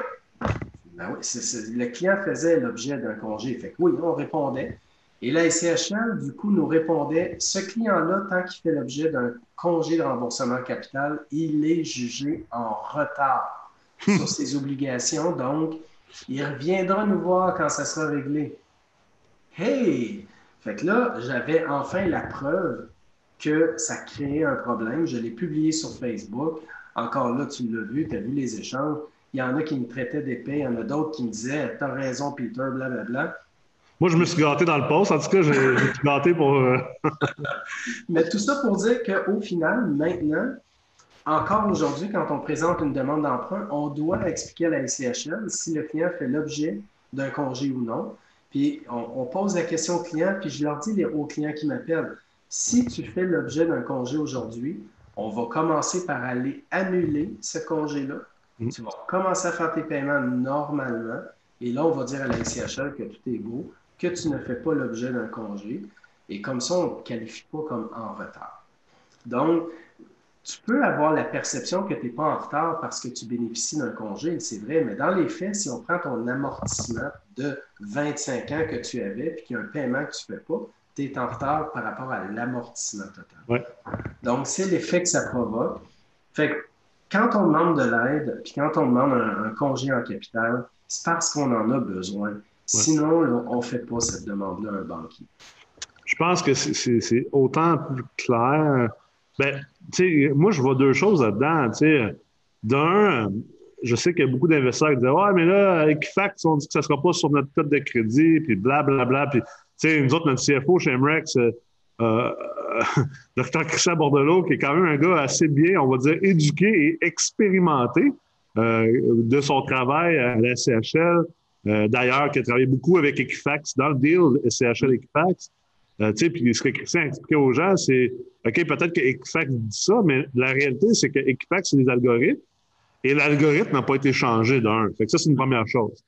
ben le client faisait l'objet d'un congé. Fait que oui, on répondait. Et la SCHL, du coup, nous répondait ce client-là, tant qu'il fait l'objet d'un congé de remboursement capital, il est jugé en retard sur ses obligations. Donc, il reviendra nous voir quand ça sera réglé. Hey! Fait que là, j'avais enfin la preuve que ça créait un problème. Je l'ai publié sur Facebook. Encore là, tu l'as vu, tu as vu les échanges. Il y en a qui me traitaient d'épée, il y en a d'autres qui me disaient T'as raison, Peter, blablabla. Bla, bla. Moi, je me suis gâté dans le poste. En tout cas, j'ai suis gâté pour. Euh, Mais tout ça pour dire qu'au final, maintenant, encore aujourd'hui, quand on présente une demande d'emprunt, on doit expliquer à la SCHL si le client fait l'objet d'un congé ou non. Puis on, pose la question au client, puis je leur dis aux clients qui m'appellent si tu fais l'objet d'un congé aujourd'hui, on va commencer par aller annuler ce congé-là Mm. Tu vas commencer à faire tes paiements normalement. Et là, on va dire à la SCHL que tout est beau, que tu ne fais pas l'objet d'un congé. Et comme ça, on ne te qualifie pas comme en retard. Donc, tu peux avoir la perception que tu n'es pas en retard parce que tu bénéficies d'un congé, c'est vrai, mais dans les faits, si on prend ton amortissement de 25 ans que tu avais puis qu'il y a un paiement que tu ne fais pas, tu es en retard par rapport à l'amortissement total. Donc, c'est l'effet que ça provoque. Fait que quand on demande de l'aide, puis quand on demande un, congé en capital, c'est parce qu'on en a besoin. Sinon, on ne fait pas cette demande-là à un banquier. Je pense que c'est autant plus clair. Ben, moi, je vois deux choses là-dedans. D'un, je sais qu'il y a beaucoup d'investisseurs qui disent Ouais, mais là, Equifax, on dit que ça ne sera pas sur notre cote de crédit, puis blablabla. Puis, nous autres, notre CFO chez MREX, euh, euh, Dr. Christian Bordelot, qui est quand même un gars assez bien, on va dire, éduqué et expérimenté euh, de son travail à la CHL. Euh, d'ailleurs, qui a travaillé beaucoup avec Equifax dans le deal CHL Equifax. Euh, puis ce que Christian a expliqué aux gens, c'est OK, peut-être que Equifax dit ça, mais la réalité, c'est que Equifax, c'est des algorithmes et l'algorithme n'a pas été changé d'un. Ça, c'est une première chose.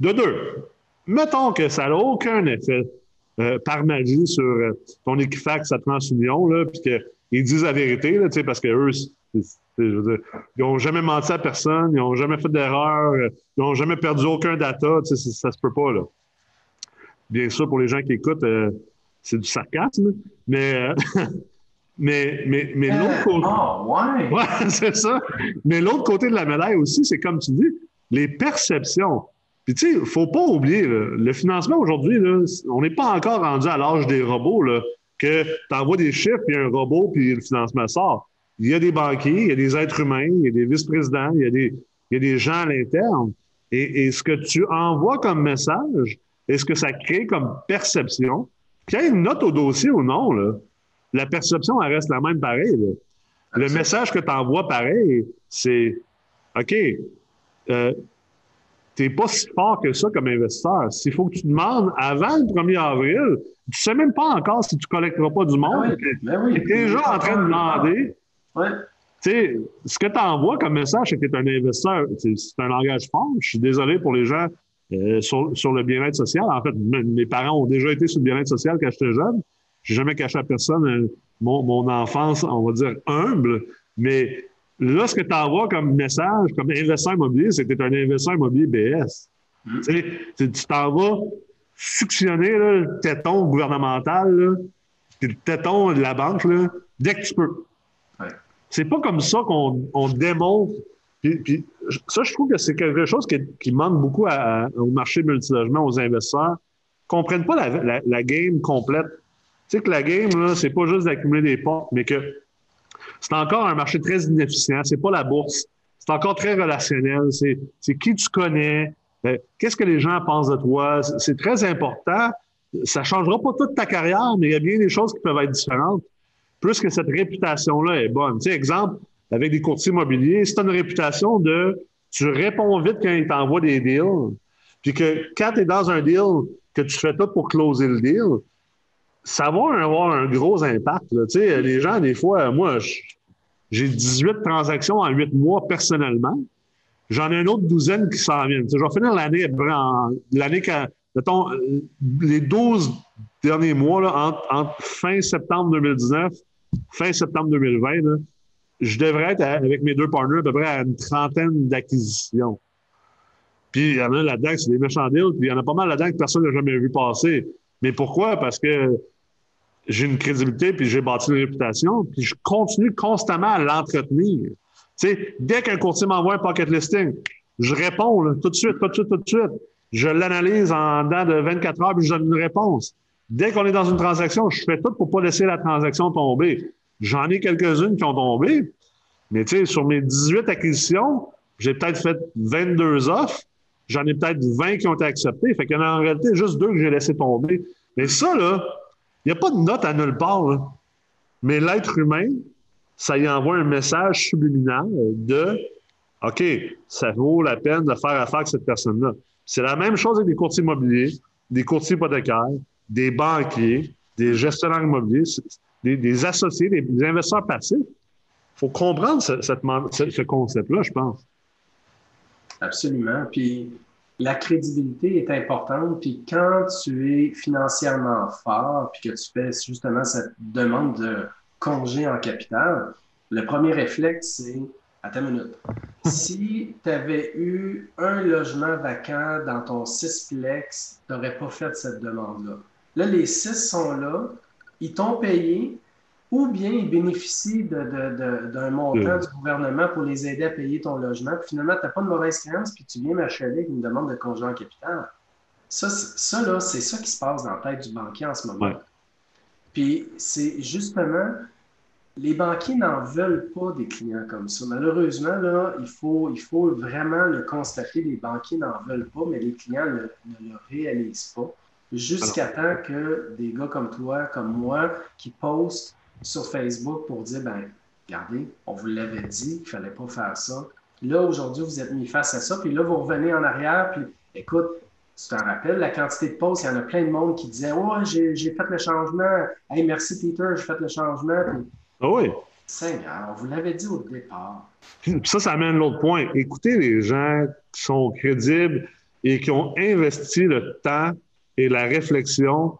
De deux, mettons que ça n'a aucun effet euh, par magie sur euh, ton Equifax à TransUnion, puis qu'ils disent la vérité, là, parce que eux, ils n'ont jamais menti à personne, ils n'ont jamais fait d'erreur, euh, ils n'ont jamais perdu aucun data, ça, se peut pas. Là. Bien sûr, pour les gens qui écoutent, c'est du sarcasme, mais, mais, mais, mais l'autre côté. Oh, ouais c'est ça. Mais l'autre côté de la médaille aussi, c'est comme tu dis, les perceptions. Puis, tu sais, il ne faut pas oublier, le financement aujourd'hui, on n'est pas encore rendu à l'âge des robots, là, que tu envoies des chiffres, puis un robot, puis le financement sort. Il y a des banquiers, il y a des êtres humains, il y a des vice-présidents, il, y a des, il y a des gens à l'interne. Et, ce que tu envoies comme message, est ce que ça crée comme perception, qu'il y ait une note au dossier ou non, là, la perception, elle reste la même pareil. Le message que tu envoies pareil, c'est OK, euh, tu n'es pas si fort que ça comme investisseur. S'il faut que tu demandes avant le 1er avril, tu ne sais même pas encore si tu ne collecteras pas du monde. Ben tu es déjà en train de demander. ce que tu envoies comme message, c'est que tu es un investisseur. C'est un langage fort. Je suis désolé pour les gens euh, sur, le bien-être social. En fait, mes parents ont déjà été sur le bien-être social quand j'étais jeune. Je n'ai jamais caché à personne mon, mon, enfance, on va dire, humble, mais là, ce que tu envoies comme message, comme investisseur immobilier, c'est que tu es un investisseur immobilier BS. Mm. Tu t'en vas suctionner le téton gouvernemental, là, le téton de la banque, là, dès que tu peux. Ouais. C'est pas comme ça qu'on on démontre. Puis, ça, je trouve que c'est quelque chose qui, qui manque beaucoup au marché multilogement, aux investisseurs. Ils comprennent pas la, la, game complète. Tu sais que la game, là, c'est pas juste d'accumuler des portes, mais que c'est encore un marché très inefficient. C'est pas la bourse. C'est encore très relationnel. C'est qui tu connais, euh, qu'est-ce que les gens pensent de toi. C'est très important. Ça changera pas toute ta carrière, mais il y a bien des choses qui peuvent être différentes. Plus que cette réputation-là est bonne. Tu sais, exemple, avec des courtiers immobiliers, si tu as une réputation de tu réponds vite quand ils t'envoient des deals, puis que quand tu es dans un deal, que tu fais tout pour closer le deal, ça va avoir un gros impact. Tu sais, les gens, des fois, moi, j'ai 18 transactions en 8 mois personnellement. J'en ai une autre douzaine qui s'en viennent. je vais finir l'année, l'année mettons, les 12 derniers mois, là, entre, fin septembre 2019, fin septembre 2020, je devrais être avec mes deux partners à peu près à une trentaine d'acquisitions. Puis il y en a là-dedans, c'est des méchants deals, puis il y en a pas mal là-dedans que personne n'a jamais vu passer. Mais pourquoi? Parce que j'ai une crédibilité, puis j'ai bâti une réputation, puis je continue constamment à l'entretenir. Tu sais, dès qu'un courtier m'envoie un pocket listing, je réponds tout de suite, tout de suite, tout de suite. Je l'analyse en dedans de 24 heures, puis je donne une réponse. Dès qu'on est dans une transaction, je fais tout pour pas laisser la transaction tomber. J'en ai quelques-unes qui ont tombé, mais tu sais, sur mes 18 acquisitions, j'ai peut-être fait 22 offres. J'en ai peut-être 20 qui ont été acceptées. Fait qu'il y en a en réalité juste deux que j'ai laissé tomber. Mais ça, là, il n'y a pas de note à nulle part. Mais l'être humain, ça y envoie un message subliminal de OK, ça vaut la peine de faire affaire avec cette personne-là. C'est la même chose avec des courtiers immobiliers, des courtiers hypothécaires, des banquiers, des gestionnaires immobiliers, des, associés, des, investisseurs passifs. Il faut comprendre ce, ce concept-là, je pense. Absolument. Puis la crédibilité est importante. Puis quand tu es financièrement fort, puis que tu fais justement cette demande de congé en capital, le premier réflexe, c'est Attends une minute. Si tu avais eu un logement vacant dans ton cisplex, tu n'aurais pas fait cette demande-là. Là, les six sont là, ils t'ont payé, ou bien ils bénéficient d'un montant du gouvernement pour les aider à payer ton logement. Puis finalement, tu n'as pas de mauvaise créance, puis tu viens m'acheter avec une demande de congé en capital. Ça, ça là, c'est ça qui se passe dans la tête du banquier en ce moment. Puis c'est justement, les banquiers n'en veulent pas des clients comme ça. Malheureusement, là, il faut, il faut vraiment le constater, les banquiers n'en veulent pas, mais les clients ne le réalisent pas. Jusqu'à temps que des gars comme toi, comme moi, qui postent sur Facebook pour dire, ben, regardez, on vous l'avait dit qu'il ne fallait pas faire ça. Là, aujourd'hui, vous êtes mis face à ça, puis là, vous revenez en arrière, puis écoute, tu t'en rappelles, la quantité de posts, il y en a plein de monde qui disait Oh, j'ai fait le changement. Hey, merci Peter, j'ai fait le changement. ah oui. Seigneur, on vous l'avait dit au départ. Puis ça, ça amène l'autre point. Écoutez les gens qui sont crédibles et qui ont investi le temps et la réflexion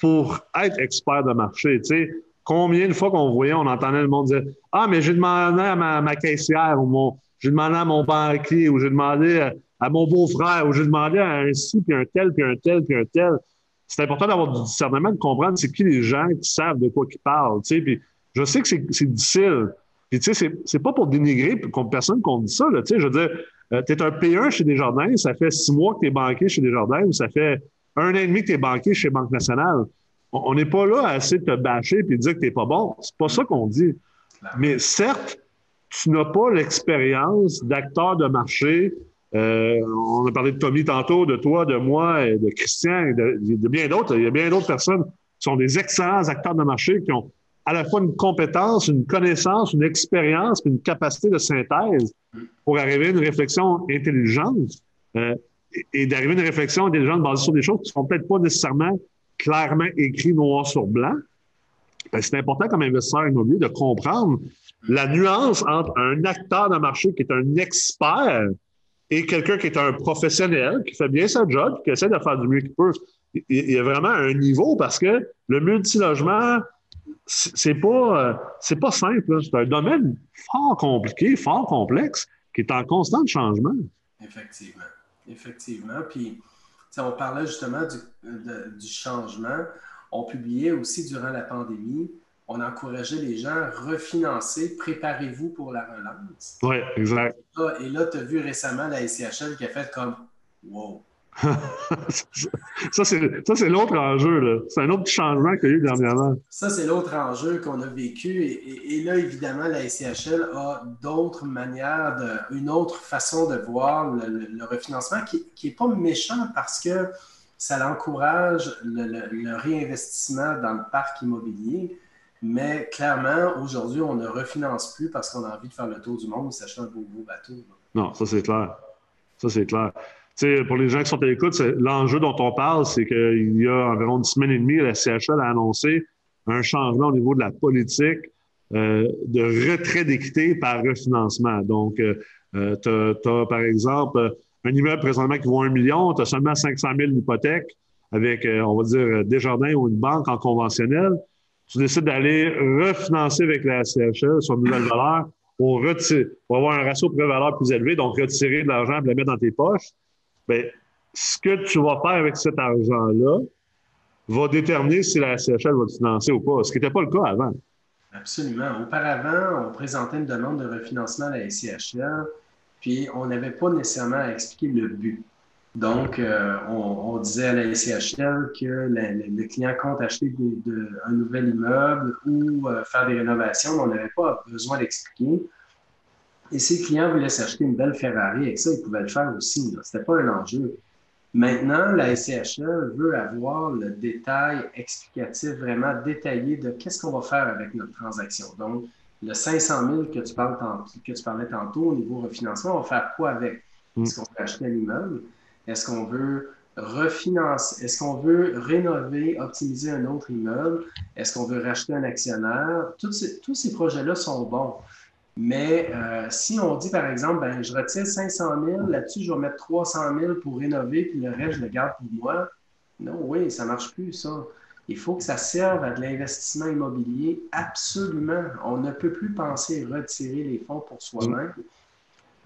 pour être experts de marché. Tu sais, combien de fois qu'on voyait, on entendait le monde dire Ah, mais j'ai demandé à ma, caissière ou mon, j'ai demandé à mon banquier ou j'ai demandé à mon beau-frère ou j'ai demandé à un ci, puis un tel, puis un tel, puis un tel. C'est important d'avoir du discernement, de comprendre c'est qui les gens qui savent de quoi ils parlent. Puis je sais que c'est difficile. Puis, tu sais, c'est pas pour dénigrer personne qu'on dit ça. Là, je veux dire, euh, tu es un P1 chez Desjardins, ça fait six mois que tu es banquier chez Desjardins, ou ça fait un an et demi que tu es banquier chez Banque nationale. On n'est pas là à essayer de te bâcher et de dire que tu n'es pas bon. C'est pas ça qu'on dit. Mais certes, tu n'as pas l'expérience d'acteur de marché euh, on a parlé de Tommy tantôt, de toi, de moi, et de Christian, et de, bien d'autres. Il y a bien d'autres personnes qui sont des excellents acteurs de marché qui ont à la fois une compétence, une connaissance, une expérience, une capacité de synthèse pour arriver à une réflexion intelligente euh, et, d'arriver à une réflexion intelligente basée sur des choses qui ne sont peut-être pas nécessairement clairement écrites noir sur blanc. Ben, c'est important comme investisseur immobilier de comprendre la nuance entre un acteur de marché qui est un expert et quelqu'un qui est un professionnel, qui fait bien sa job, qui essaie de faire du mieux qu'il peut. Il y a vraiment un niveau parce que le multilogement, c'est pas, c'est pas simple. C'est un domaine fort compliqué, fort complexe, qui est en constant changement. Effectivement. Effectivement. Puis, on parlait justement du, changement. On publiait aussi durant la pandémie, on encourageait les gens à refinancer, préparez-vous pour la relance. Oui, exact. Et là, tu as vu récemment la SCHL qui a fait comme Wow, ça, c'est l'autre enjeu. C'est un autre changement qu'il y a eu dernièrement. Ça, c'est l'autre enjeu qu'on a vécu. Et, là, évidemment, la SCHL a d'autres manières, de, une autre façon de voir le, refinancement qui n'est pas méchant parce que ça encourage le, réinvestissement dans le parc immobilier. Mais clairement, aujourd'hui, on ne refinance plus parce qu'on a envie de faire le tour du monde ou s'acheter un beau, beau bateau. Non, ça c'est clair. Ça c'est clair pour les gens qui sont à l'écoute, l'enjeu dont on parle, c'est qu'il y a environ une semaine et demie, la CHL a annoncé un changement au niveau de la politique euh, de retrait d'équité par refinancement. Donc, euh, euh tu as, par exemple un immeuble présentement qui vaut un million, tu as seulement 500 000 d'hypothèque avec, euh, on va dire, Desjardins ou une banque en conventionnel. Tu décides d'aller refinancer avec la CHL sur une nouvelle valeur pour, retirer, pour avoir un ratio prix-valeur plus élevé, donc retirer de l'argent et le mettre dans tes poches. Bien, ce que tu vas faire avec cet argent-là va déterminer si la CHL va te financer ou pas, ce qui n'était pas le cas avant. Absolument. Auparavant, on présentait une demande de refinancement à la SCHL, puis on n'avait pas nécessairement à expliquer le but. Donc, euh, on, disait à la SCHL que le client compte acheter un nouvel immeuble ou euh, faire des rénovations, mais on n'avait pas besoin d'expliquer. Et si le client voulait s'acheter une belle Ferrari avec ça, il pouvait le faire aussi. Ce n'était pas un enjeu. Maintenant, la SCHL veut avoir le détail explicatif vraiment détaillé de qu'est-ce qu'on va faire avec notre transaction. Donc, le 500 000 que tu, parles que tu parlais tantôt au niveau refinancement, on va faire quoi avec? Mm. Est-ce qu'on veut acheter un immeuble? Est-ce qu'on veut refinancer? Est-ce qu'on veut rénover, optimiser un autre immeuble? Est-ce qu'on veut racheter un actionnaire? tous ces projets-là sont bons. Mais euh, si on dit, par exemple, ben, je retire 500 000, là-dessus, je vais mettre 300 000 pour rénover, puis le reste, je le garde pour moi. Non, oui, ça ne marche plus, ça. Il faut que ça serve à de l'investissement immobilier, absolument. On ne peut plus penser retirer les fonds pour soi-même.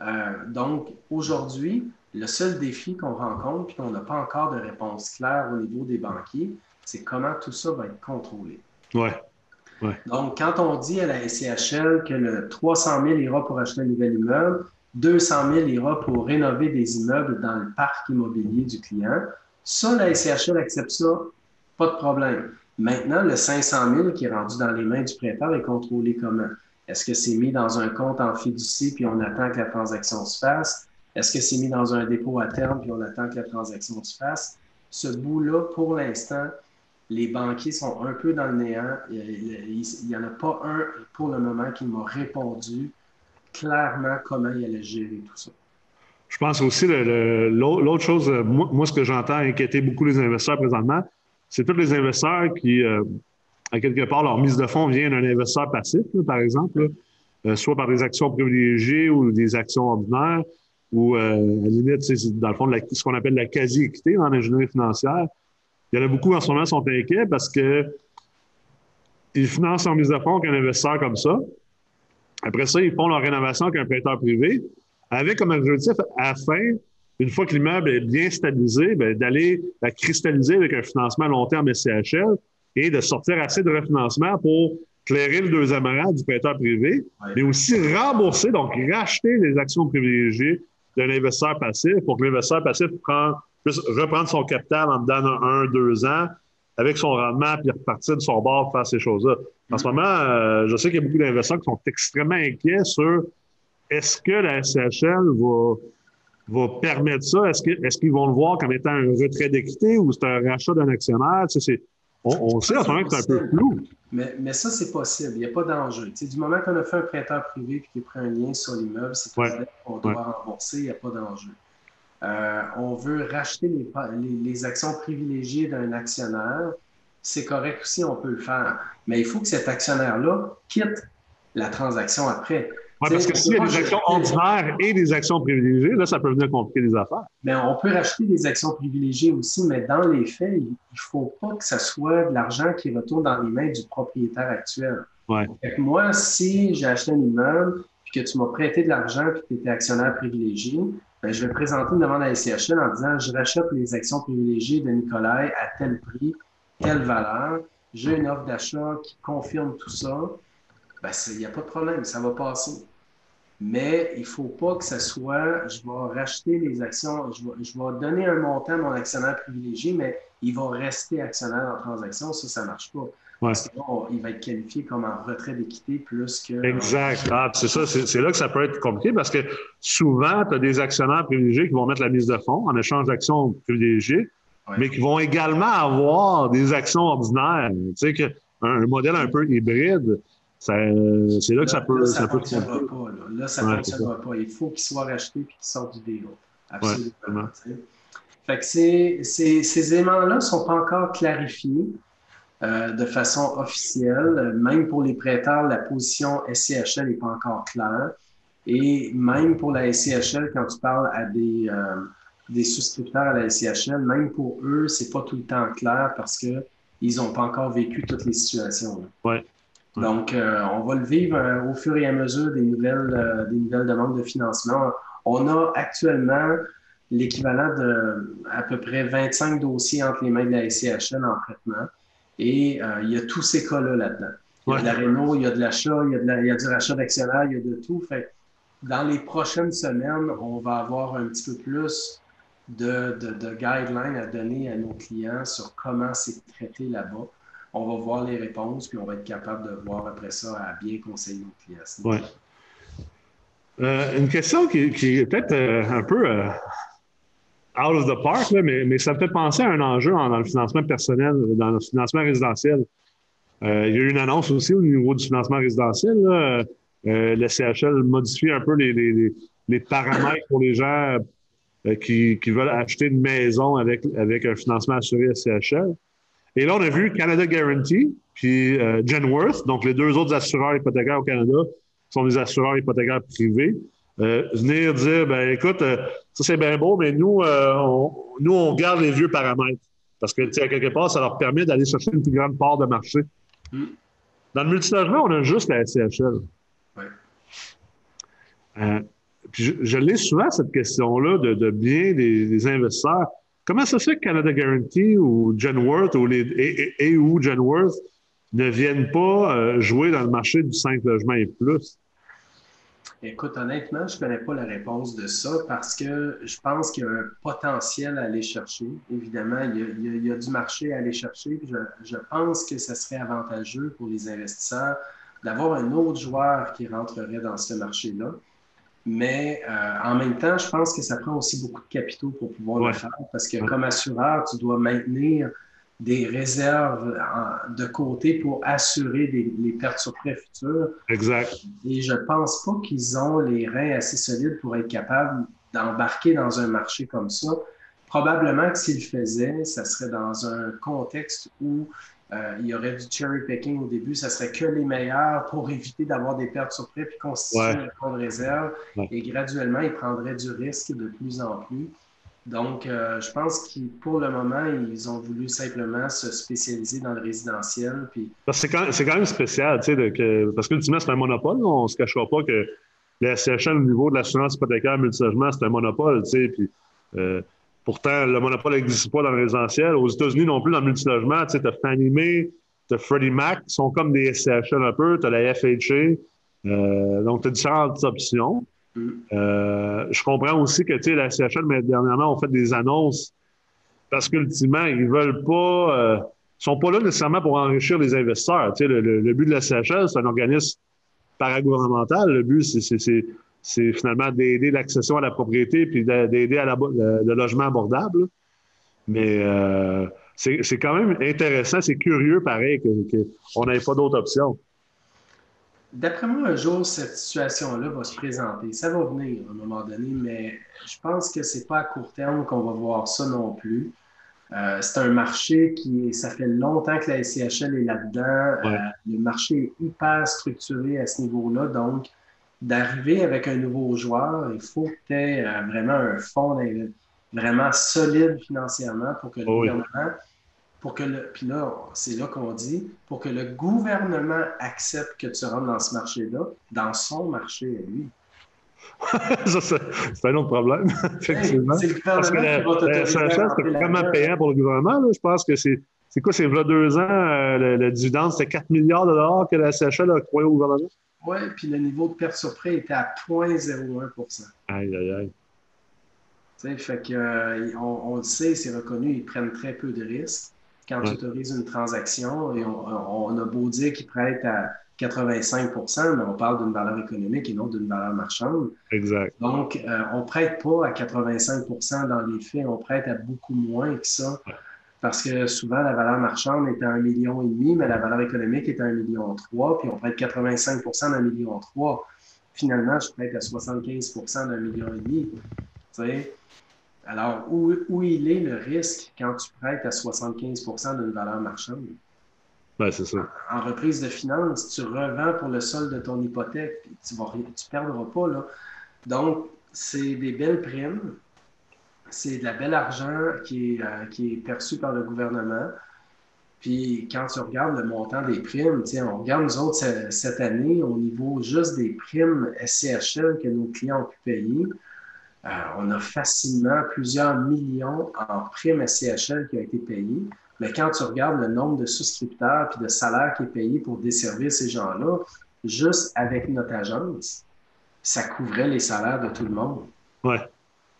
Euh, donc, aujourd'hui, le seul défi qu'on rencontre, puis qu'on n'a pas encore de réponse claire au niveau des banquiers, c'est comment tout ça va être contrôlé. Ouais. Donc, quand on dit à la SCHL que le 300 000 ira pour acheter un nouvel immeuble, 200 000 ira pour rénover des immeubles dans le parc immobilier du client, ça, la SCHL accepte ça, pas de problème. Maintenant, le 500 000 qui est rendu dans les mains du prêteur est contrôlé comment? Est-ce que c'est mis dans un compte en fiducie puis on attend que la transaction se fasse? Est-ce que c'est mis dans un dépôt à terme puis on attend que la transaction se fasse? Ce bout-là, pour l'instant, les banquiers sont un peu dans le néant. Il n'y en a pas un pour le moment qui m'a répondu clairement comment il allait gérer tout ça. Je pense aussi, l'autre chose, euh, moi, ce que j'entends inquiéter beaucoup les investisseurs présentement, c'est tous les investisseurs qui, euh, à quelque part, leur mise de fonds vient d'un investisseur passif, par exemple, euh, soit par des actions privilégiées ou des actions ordinaires, ou à la limite, dans le fond, ce qu'on appelle la quasi-équité dans l'ingénierie financière. Il y en a beaucoup en ce moment qui sont inquiets parce que ils financent en mise de fonds qu'un investisseur comme ça. Après ça, ils font leur rénovation avec un prêteur privé avec comme objectif afin, une fois que l'immeuble est bien stabilisé, ben, d'aller la cristalliser avec un financement à long terme SCHL et de sortir assez de refinancement pour clairer le deuxième rang du prêteur privé, mais aussi rembourser, donc racheter les actions privilégiées d'un investisseur passif pour que l'investisseur passif prenne puisse reprendre son capital en dedans un, deux ans avec son rendement, puis repartir de son bord faire ces choses-là. En ce moment, euh, je sais qu'il y a beaucoup d'investisseurs qui sont extrêmement inquiets sur est-ce que la SCHL va, va permettre ça? Est-ce, est-ce qu'ils vont le voir comme étant un retrait d'équité ou c'est un rachat d'un actionnaire? on, sait en ce moment que c'est un peu flou. Mais, mais ça, c'est possible. Il n'y a pas d'enjeu. du moment qu'on a fait un prêteur privé et qu'il a pris un lien sur l'immeuble, c'est qu'on doit rembourser, il n'y a pas d'enjeu. Euh, on veut racheter les, actions privilégiées d'un actionnaire, c'est correct aussi, on peut le faire. Mais il faut que cet actionnaire-là quitte la transaction après. Oui, parce que s'il y a des actions ordinaires et des actions privilégiées, là, ça peut venir compliquer les affaires. Mais on peut racheter des actions privilégiées aussi, mais dans les faits, il ne faut pas que ce soit de l'argent qui retourne dans les mains du propriétaire actuel. Ouais. moi, si j'ai acheté un immeuble, puis que tu m'as prêté de l'argent, puis que tu étais actionnaire privilégié, je vais présenter une demande à la SCHL en disant je rachète les actions privilégiées de Nicolas à tel prix, telle valeur. J'ai une offre d'achat qui confirme tout ça. Ben, il n'y a pas de problème, ça va passer. Mais il ne faut pas que ce soit je vais racheter les actions, je vais, je vais donner un montant à mon actionnaire privilégié, mais il va rester actionnaire en transaction. Ça, ça ne marche pas. Parce qu'il va être qualifié comme en retrait d'équité plus que. Exact. Ah, c'est ça, c'est là que ça peut être compliqué parce que souvent, tu as des actionnaires privilégiés qui vont mettre la mise de fonds en échange d'actions privilégiées, mais qui vont également avoir des actions ordinaires. Tu sais, que un, modèle un peu hybride, c'est là que ça peut. Là, ça ne fonctionnera pas. Là, ça ne fonctionnera pas. Il faut qu'il soit racheté et qu'il sorte du deal. Absolument. fait que ces, ces, ces éléments-là ne sont pas encore clarifiés. Euh, de façon officielle. Même pour les prêteurs, la position SCHL n'est pas encore claire. Et même pour la SCHL, quand tu parles à des, euh, des souscripteurs à la SCHL, même pour eux, c'est pas tout le temps clair parce que ils n'ont pas encore vécu toutes les situations. Ouais. Donc, euh, on va le vivre au fur et à mesure des nouvelles, des nouvelles demandes de financement. On a actuellement l'équivalent de à peu près 25 dossiers entre les mains de la SCHL en traitement. Et euh, il y a tous ces cas-là là-dedans. Il y a de la réno, il y a de l'achat, il, il, y a du rachat d'actionnaires, il y a de tout. Fait dans les prochaines semaines, on va avoir un petit peu plus de, de, guidelines à donner à nos clients sur comment c'est traité là-bas. On va voir les réponses, puis on va être capable de voir après ça à bien conseiller nos clients. Ouais. Euh, une question qui, est peut-être euh, un peu out of the park, mais, mais, ça me fait penser à un enjeu dans le financement personnel, dans le financement résidentiel. Euh, il y a eu une annonce aussi au niveau du financement résidentiel. Là. Euh, le CHL modifie un peu les, les, les paramètres pour les gens euh, qui, qui, veulent acheter une maison avec, avec un financement assuré à CHL. Et là, on a vu Canada Guarantee, puis euh, Genworth, donc les deux autres assureurs hypothécaires au Canada sont des assureurs hypothécaires privés. Euh, venir dire, ben écoute, euh, ça c'est bien beau, mais nous, on, nous, on garde les vieux paramètres. Parce que, tu sais, à quelque part, ça leur permet d'aller chercher une plus grande part de marché. Mm. Dans le multilogement, on a juste la SCHL. Puis je, l'ai souvent, cette question-là, de, de bien des, investisseurs. Comment ça se fait que Canada Guarantee ou Genworth ou les, et, ou Genworth ne viennent pas jouer dans le marché du 5 logements et plus? Écoute, honnêtement, je ne connais pas la réponse de ça parce que je pense qu'il y a un potentiel à aller chercher. Évidemment, il y a, du marché à aller chercher. Je, pense que ce serait avantageux pour les investisseurs d'avoir un autre joueur qui rentrerait dans ce marché-là. Mais euh, en même temps, je pense que ça prend aussi beaucoup de capitaux pour pouvoir le faire parce que comme assureur, tu dois maintenir des réserves de côté pour assurer les pertes sur prêt futures. Exact. Et je ne pense pas qu'ils ont les reins assez solides pour être capables d'embarquer dans un marché comme ça. Probablement que s'ils le faisaient, ça serait dans un contexte où euh, il y aurait du cherry picking au début, ça serait que les meilleurs pour éviter d'avoir des pertes sur prêt puis constituer un fonds de réserve. Et graduellement, ils prendraient du risque de plus en plus. Donc, euh, je pense que pour le moment, ils ont voulu simplement se spécialiser dans le résidentiel. Puis... C'est quand, quand, même spécial, tu sais, que, parce c'est un monopole. On ne se cachera pas que la SCHL, au niveau de l'assurance hypothécaire multilogement, c'est un monopole, tu sais. Puis, euh, pourtant, le monopole n'existe pas dans le résidentiel. Aux États-Unis non plus, dans le multilogement, tu sais, as Fannie Mae, tu as Freddie Mac, qui sont comme des SCHL un peu, tu as la FHA. Euh, donc, tu as différentes options. Euh, je comprends aussi que la CHL, mais dernièrement, ont fait des annonces parce qu'ultimement, ils veulent pas. Euh, sont pas là nécessairement pour enrichir les investisseurs. Le, le, but de la CHL, c'est un organisme paragouvernemental. Le but, c'est finalement d'aider l'accession à la propriété puis d'aider à la, le, logement abordable. Mais euh, c'est quand même intéressant, c'est curieux pareil qu'on n'avait pas d'autre option. D'après moi, un jour, cette situation-là va se présenter. Ça va venir à un moment donné, mais je pense que ce n'est pas à court terme qu'on va voir ça non plus. Euh, c'est un marché qui, ça fait longtemps que la SCHL est là-dedans. Euh, le marché est hyper structuré à ce niveau-là, donc d'arriver avec un nouveau joueur, il faut que tu aies euh, vraiment un fonds vraiment solide financièrement pour que le gouvernement, pour que le, puis là, c'est là qu'on dit, pour que le gouvernement accepte que tu rentres dans ce marché-là, dans son marché à lui. ça, c'est un autre problème, effectivement. c'est le Parce que la, c'est vraiment payant pour le gouvernement. Je pense que c'est. C'est quoi, c'est deux ans, euh, le, dividende, c'était 4 milliards de dollars que la CHL a croyé au gouvernement? Oui, puis le niveau de perte sur prêt était à 0,01% Aïe, aïe, aïe. Tu sais, fait que, euh, on, le sait, c'est reconnu, ils prennent très peu de risques quand tu autorises une transaction. Et on, on a beau dire qu'ils prêtent à 85% mais on parle d'une valeur économique et non d'une valeur marchande. Exact. Donc, euh, on ne prête pas à 85% dans les faits, on prête à beaucoup moins que ça. Parce que souvent, la valeur marchande est à 1,5 million, mais la valeur économique est à 1,3 million, puis on prête 85% d'un million 3. Finalement, je prête à 75% d'un million et demi. Alors, où, où il est le risque quand tu prêtes à 75% d'une valeur marchande? En reprise de finances, tu revends pour le solde de ton hypothèque, tu ne perdras pas. Là. Donc, c'est des belles primes, c'est de la belle argent qui est, euh, qui est perçu par le gouvernement. Puis quand tu regardes le montant des primes, on regarde nous autres cette année au niveau juste des primes SCHL que nos clients ont pu payer. Euh, on a facilement plusieurs millions en primes SCHL qui ont été payées. Mais quand tu regardes le nombre de souscripteurs et de salaires qui est payé pour desservir ces gens-là, juste avec notre agence, ça couvrait les salaires de tout le monde. Ouais.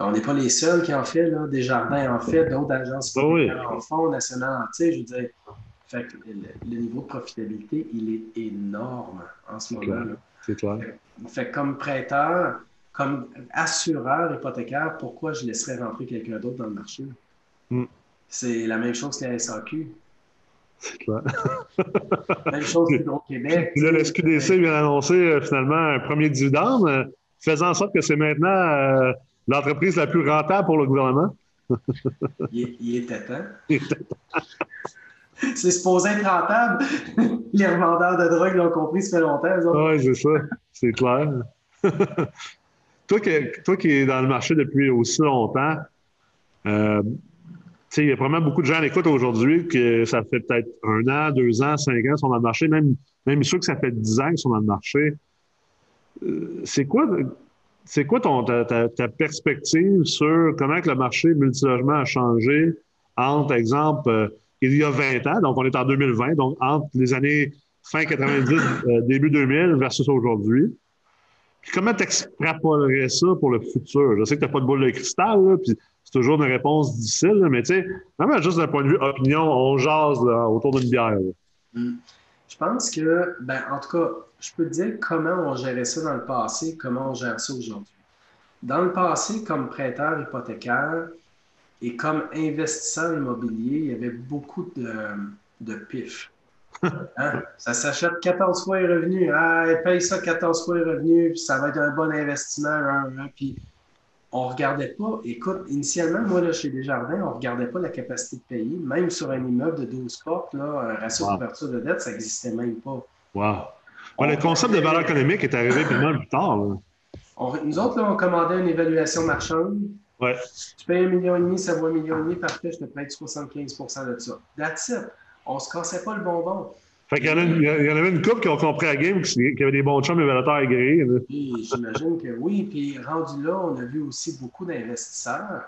On n'est pas les seuls qui en fait, là. Desjardins en fait, d'autres agences ah en font, national entier. Je veux dire, fait le, niveau de profitabilité, il est énorme en ce moment-là. C'est clair. Fait, comme prêteur, comme assureur hypothécaire, pourquoi je laisserais rentrer quelqu'un d'autre dans le marché? Hmm. C'est la même chose que la SAQ. C'est clair. même chose que Québec. Là, le SQDC vient d'annoncer euh, finalement un premier dividende, euh, faisant en sorte que c'est maintenant euh, l'entreprise la plus rentable pour le gouvernement. il, était temps. c'est supposé être rentable. Les revendeurs de drogue l'ont compris, ça fait longtemps. Oui, c'est ça. C'est clair. toi, qui, toi qui es dans le marché depuis aussi longtemps, il y a vraiment beaucoup de gens à l'écoute aujourd'hui que ça fait peut-être un an, deux ans, cinq ans qu'ils sont dans le marché, même, même ceux que ça fait dix ans qu'ils sont dans le marché. Euh, c'est quoi, c'est quoi ta, perspective sur comment que le marché multilogement a changé entre, exemple, euh, il y a 20 ans, donc on est en 2020, donc entre les années fin 90, euh, début 2000 versus aujourd'hui? comment tu extrapolerais ça pour le futur? Je sais que tu n'as pas de boule de cristal, puis c'est toujours une réponse difficile, mais tu sais, vraiment juste d'un point de vue opinion, on jase autour d'une bière. Hmm. Je pense que, ben, en tout cas, je peux te dire comment on gérait ça dans le passé, comment on gère ça aujourd'hui. Dans le passé, comme prêteur hypothécaire et comme investisseur immobilier, il y avait beaucoup de, de pif. Hein? Ça s'achète 14 fois les revenus. Ah, paye ça 14 fois les revenus, puis ça va être un bon investissement. Hein, hein, puis on ne regardait pas, écoute, initialement, moi, là, chez Desjardins, on ne regardait pas la capacité de payer. Même sur un immeuble de 12 portes, là, un ratio de couverture de dette, ça n'existait même pas. Wow. le concept de valeur économique est arrivé mal plus tard. nous autres, là, on commandait une évaluation marchande. Ouais. Tu payes un million et demi, ça vaut un million et demi, parfait, je te prête 75% de ça. That's it. On ne se cassait pas le bonbon. Fait qu'il y, en avait une couple qui ont compris à la game, qui, avait des bons chums évaluateurs agréés. J'imagine que oui. Puis rendu là, on a vu aussi beaucoup d'investisseurs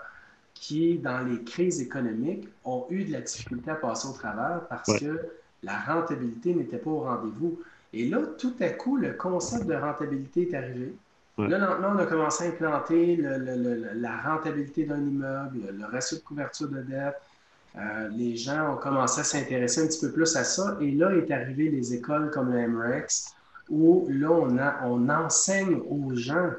qui, dans les crises économiques, ont eu de la difficulté à passer au travers parce que la rentabilité n'était pas au rendez-vous. Et là, tout à coup, le concept de rentabilité est arrivé. Là, lentement, on a commencé à implanter la rentabilité d'un immeuble, le ratio de couverture de dette, euh, les gens ont commencé à s'intéresser un petit peu plus à ça. Et là est arrivé les écoles comme le MREX, où là, on, on enseigne aux gens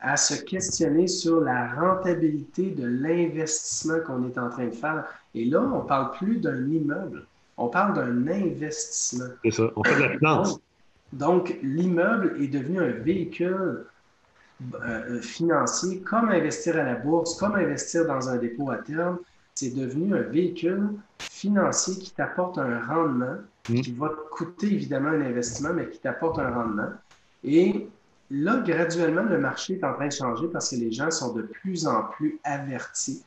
à se questionner sur la rentabilité de l'investissement qu'on est en train de faire. Et là, on ne parle plus d'un immeuble, on parle d'un investissement. C'est ça, on fait de la finance. Donc, l'immeuble est devenu un véhicule euh, financier, comme investir à la bourse, comme investir dans un dépôt à terme c'est devenu un véhicule financier qui t'apporte un rendement, mm. qui va te coûter évidemment un investissement, mais qui t'apporte un rendement. Et là, graduellement, le marché est en train de changer parce que les gens sont de plus en plus avertis.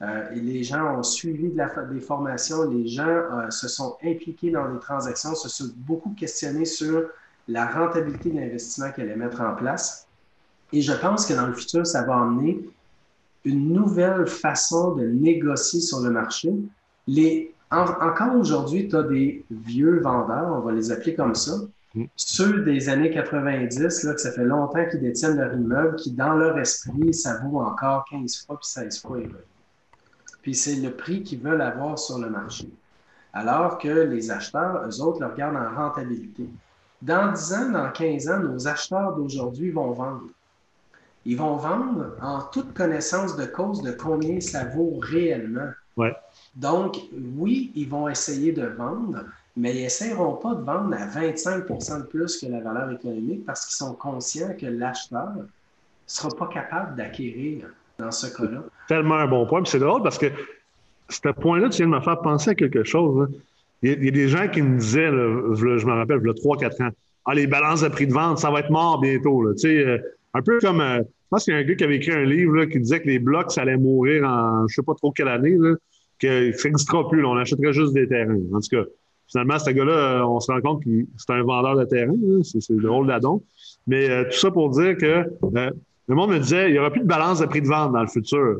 Euh, et les gens ont suivi de la, des formations, les gens euh, se sont impliqués dans des transactions, se sont beaucoup questionnés sur la rentabilité de l'investissement qu'elle allait mettre en place. Et je pense que dans le futur, ça va amener une nouvelle façon de négocier sur le marché. Les, encore aujourd'hui, tu as des vieux vendeurs, on va les appeler comme ça, mm. ceux des années 90, là, que ça fait longtemps qu'ils détiennent leur immeuble, qui dans leur esprit, ça vaut encore 15 fois puis 16 fois Puis c'est le prix qu'ils veulent avoir sur le marché. Alors que les acheteurs, eux autres, le regardent en rentabilité. Dans 10 ans, dans 15 ans, nos acheteurs d'aujourd'hui vont vendre. Ils vont vendre en toute connaissance de cause de combien ça vaut réellement. Ouais. Donc, oui, ils vont essayer de vendre, mais ils n'essaieront pas de vendre à 25% de plus que la valeur économique parce qu'ils sont conscients que l'acheteur ne sera pas capable d'acquérir dans ce cas-là. Tellement un bon point. c'est drôle parce que ce point-là, tu viens de me faire penser à quelque chose. Hein. Il, y a, des gens qui me disaient, je me rappelle, il y a 3-4 ans, ah, les balances de prix de vente, ça va être mort bientôt. Euh, un peu comme, euh, je pense qu'il y a un gars qui avait écrit un livre qui disait que les blocs, ça allait mourir en je sais pas trop quelle année que ça plus. on achèterait juste des terrains. En tout cas, finalement, ce gars-là, euh, on se rend compte que c'est un vendeur de terrain. C'est le rôle d'Adon. Mais euh, tout ça pour dire que euh, le monde me disait il n'y aura plus de balance de prix de vente dans le futur.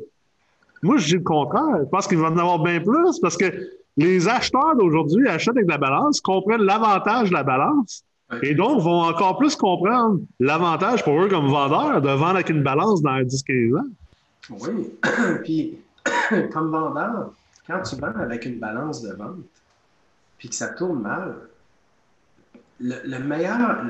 Moi, je dis le contraire. Je pense qu'il va en avoir bien plus parce que les acheteurs d'aujourd'hui achètent avec la balance, comprennent l'avantage de la balance et donc vont encore plus comprendre l'avantage pour eux comme vendeurs de vendre avec une balance dans 10-15 ans. Oui. Puis, comme vendeur, quand tu vends avec une balance de vente, puis que ça tourne mal, le, meilleur,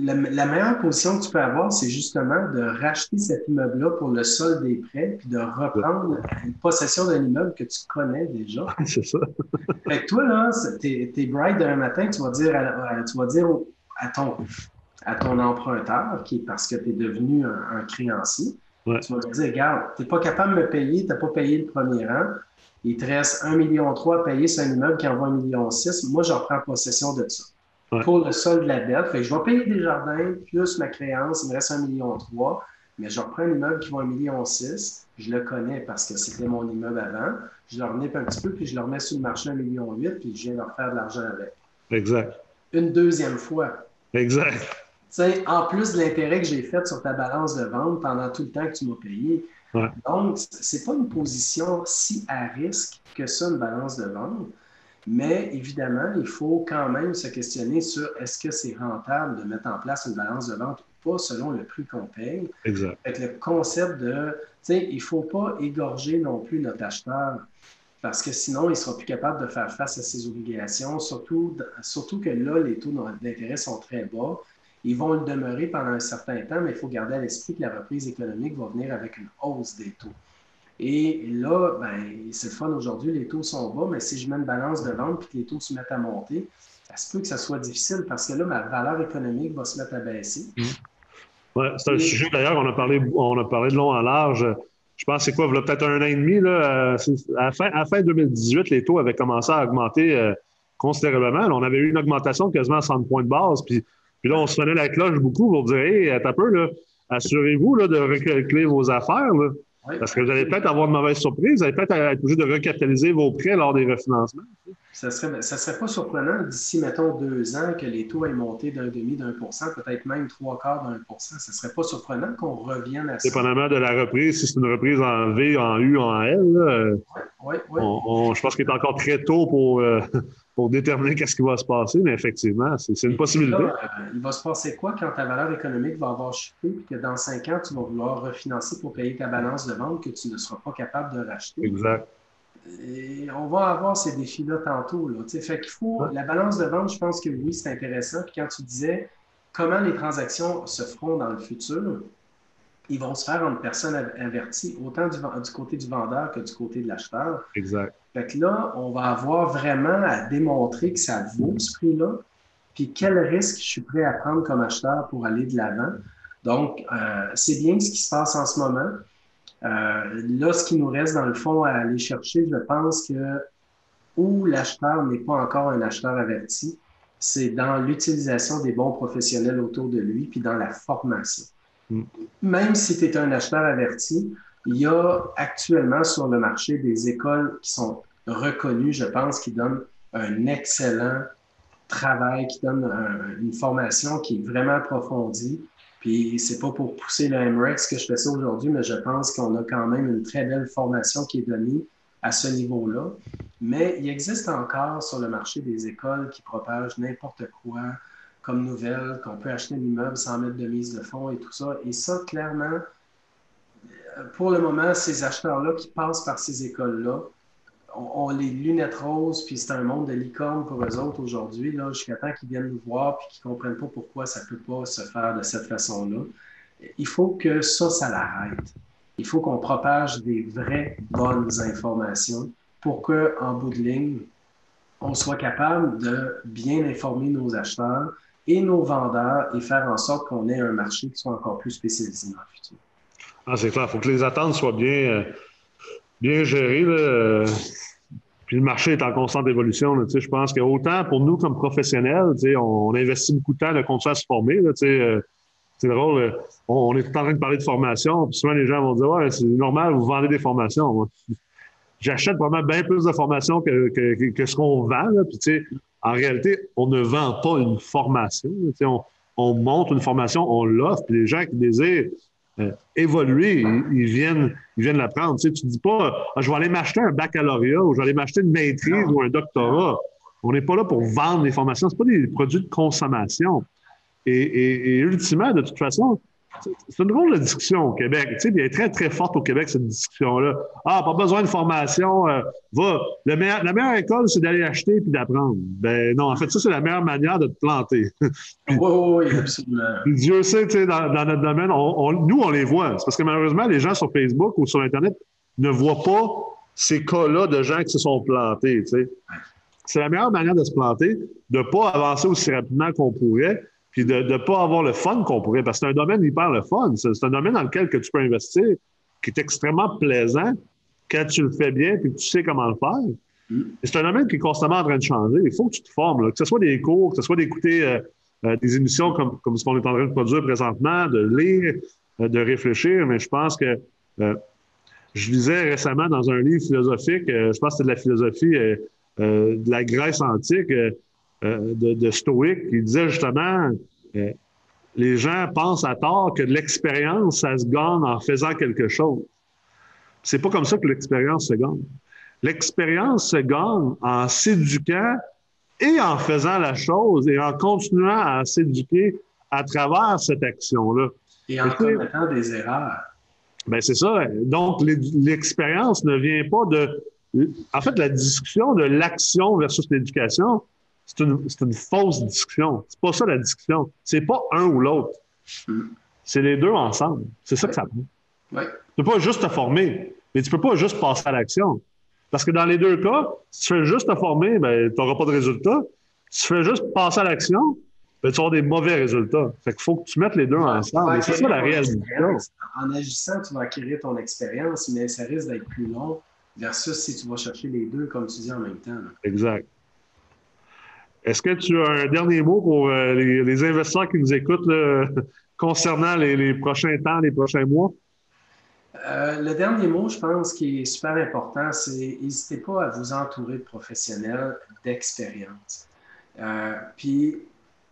la meilleure position que tu peux avoir, c'est justement de racheter cet immeuble-là pour le sol des prêts, puis de reprendre une possession d'un immeuble que tu connais déjà. C'est ça. fait que toi, là, t'es es bright d'un matin, tu vas dire, à, tu vas dire à, ton, à ton emprunteur, qui est parce que tu es devenu un, créancier, tu vas lui dire, regarde, tu n'es pas capable de me payer, tu n'as pas payé le premier rang, il te reste 1,3 million à payer sur un immeuble qui envoie 1,6 million. Moi, j'en prends possession de ça. Pour le sol de la dette. Fait je vais payer des jardins plus ma créance, il me reste 1,3 million. Mais je reprends un immeuble qui vaut 1,6 million. Je le connais parce que c'était mon immeuble avant. Je le remets un petit peu, puis je le remets sur le marché 1,8 million, puis je viens d'en faire de l'argent avec. Exact. Une deuxième fois. Exact. sais, en plus de l'intérêt que j'ai fait sur ta balance de vente pendant tout le temps que tu m'as payé. Donc, ce n'est pas une position si à risque que ça, une balance de vente. Mais évidemment, il faut quand même se questionner sur est-ce que c'est rentable de mettre en place une balance de vente ou pas selon le prix qu'on paye. Exact. Avec le concept de, tu sais, il ne faut pas égorger non plus notre acheteur parce que sinon, il ne sera plus capable de faire face à ses obligations, surtout, surtout que là, les taux d'intérêt sont très bas. Ils vont le demeurer pendant un certain temps, mais il faut garder à l'esprit que la reprise économique va venir avec une hausse des taux. Et là, ben, c'est le fun aujourd'hui, les taux sont bas, mais si je mets une balance de vente et que les taux se mettent à monter, ça se peut que ça soit difficile parce que là, ma valeur économique va se mettre à baisser. Mmh. Oui, c'est un sujet d'ailleurs, on a parlé, on a parlé de long en large. Je pense c'est quoi, peut-être un an et demi, là, à, la fin, à fin 2018, les taux avaient commencé à augmenter euh, considérablement. on avait eu une augmentation de quasiment 100 points de base. Puis puis là, on se prenait la cloche beaucoup pour dire Hey, un peu, là, assurez-vous de recalculer vos affaires. Là, parce que vous allez peut-être avoir de mauvaises surprises, vous allez peut-être être obligé de recapitaliser vos prêts lors des refinancements. Ça serait, ça serait pas surprenant d'ici, mettons, deux ans que les taux aient monté d'un demi d'un pour cent, peut-être même trois quarts d'un pour cent. Ça serait pas surprenant qu'on revienne à ça. Dépendamment de la reprise, si c'est une reprise en V, en U, en L, là, je pense qu'il est encore très tôt pour, euh, pour déterminer qu'est-ce qui va se passer, mais effectivement, c'est une possibilité. Euh, il va se passer quoi quand ta valeur économique va avoir chuté et que dans cinq ans, tu vas vouloir refinancer pour payer ta balance de vente que tu ne seras pas capable de racheter? Exact. Et on va avoir ces défis-là tantôt. Là. Fait qu'il faut. La balance de vente, je pense que oui, c'est intéressant. Puis quand tu disais comment les transactions se feront dans le futur, ils vont se faire entre personnes averties, autant du, côté du vendeur que du côté de l'acheteur. Exact. Fait que là, on va avoir vraiment à démontrer que ça vaut ce prix-là, puis quel risque je suis prêt à prendre comme acheteur pour aller de l'avant. Donc, euh, c'est bien ce qui se passe en ce moment. Euh, là, ce qui nous reste dans le fond à aller chercher, je pense que où l'acheteur n'est pas encore un acheteur averti, c'est dans l'utilisation des bons professionnels autour de lui, puis dans la formation. Mm. Même si tu es un acheteur averti, il y a actuellement sur le marché des écoles qui sont reconnues, je pense, qui donnent un excellent travail, qui donnent une formation qui est vraiment approfondie. Puis c'est pas pour pousser le MREX que je fais ça aujourd'hui, mais je pense qu'on a quand même une très belle formation qui est donnée à ce niveau-là. Mais il existe encore sur le marché des écoles qui propagent n'importe quoi comme nouvelle, qu'on peut acheter un immeuble sans mettre de mise de fonds et tout ça. Et ça, clairement, pour le moment, ces acheteurs-là qui passent par ces écoles-là ont, les lunettes roses, puis c'est un monde de licorne pour eux autres aujourd'hui, jusqu'à temps qu'ils viennent nous voir puis qu'ils ne comprennent pas pourquoi ça ne peut pas se faire de cette façon-là. Il faut que ça, ça l'arrête. Il faut qu'on propage des vraies bonnes informations pour qu'en bout de ligne, on soit capable de bien informer nos acheteurs et nos vendeurs et faire en sorte qu'on ait un marché qui soit encore plus spécialisé dans le futur. Ah, c'est clair. Il faut que les attentes soient bien, euh, bien gérées. Puis le marché est en constante évolution. je pense qu'autant pour nous comme professionnels, on, investit beaucoup de temps de continuer à se former. Euh, c'est drôle, euh, on, est en train de parler de formation, puis souvent les gens vont dire Ouais, c'est normal, vous vendez des formations. J'achète vraiment bien plus de formations que, que, ce qu'on vend. Puis, en réalité, on ne vend pas une formation. On, on monte une formation, on l'offre, puis les gens qui désirent euh, évoluer, ils, viennent, ils viennent l'apprendre. Tu ne dis pas ah, je vais aller m'acheter un baccalauréat ou je vais aller m'acheter une maîtrise ou un doctorat. On n'est pas là pour vendre des formations, ce pas des produits de consommation. Et, ultimement, de toute façon, c'est une drôle de discussion au Québec. Tu sais, il est très, très forte au Québec, cette discussion-là. Ah, pas besoin de formation. Euh, va. la meilleure école, c'est d'aller acheter puis d'apprendre. Ben non, en fait, ça, c'est la meilleure manière de te planter. oui, oui, absolument. Dieu sait, tu sais, dans, notre domaine, nous, on les voit. C'est parce que malheureusement, les gens sur Facebook ou sur Internet ne voient pas ces cas-là de gens qui se sont plantés. Tu sais. C'est la meilleure manière de se planter, de ne pas avancer aussi rapidement qu'on pourrait puis de ne pas avoir le fun qu'on pourrait, parce que c'est un domaine hyper le fun. C'est un domaine dans lequel que tu peux investir, qui est extrêmement plaisant quand tu le fais bien puis que tu sais comment le faire. Mm. C'est un domaine qui est constamment en train de changer. Il faut que tu te formes, que ce soit des cours, que ce soit d'écouter euh, euh, des émissions comme, comme ce qu'on est en train de produire présentement, de lire, euh, de réfléchir. Mais je pense que je lisais récemment dans un livre philosophique, je pense que c'était de la philosophie de la Grèce antique euh, de, de Stoïque qui disait justement euh, les gens pensent à tort que l'expérience, ça se gagne en faisant quelque chose. C'est pas comme ça que l'expérience se gagne. L'expérience se gagne en s'éduquant et en faisant la chose et en continuant à s'éduquer à travers cette action-là. Et en commettant des erreurs. Ben c'est ça. Donc, l'expérience ne vient pas de. En fait, la discussion de l'action versus l'éducation, c'est une, fausse discussion. C'est pas ça la discussion. C'est pas un ou l'autre. C'est les deux ensemble. C'est ça que ça prend. Tu peux pas juste te former, mais tu peux pas juste passer à l'action. Parce que dans les deux cas, si tu fais juste te former, ben, tu n'auras pas de résultat. Si tu fais juste passer à l'action, ben, tu auras des mauvais résultats. Fait qu'il faut que tu mettes les deux ensemble. C'est ça la réalité. En agissant, tu vas acquérir ton expérience, mais ça risque d'être plus long versus si tu vas chercher les deux, comme tu dis, en même temps. Exact. Est-ce que tu as un dernier mot pour euh, les, investisseurs qui nous écoutent concernant les, prochains temps, les prochains mois? Euh, le dernier mot, je pense, qui est super important, c'est n'hésitez pas à vous entourer de professionnels d'expérience. Euh, puis,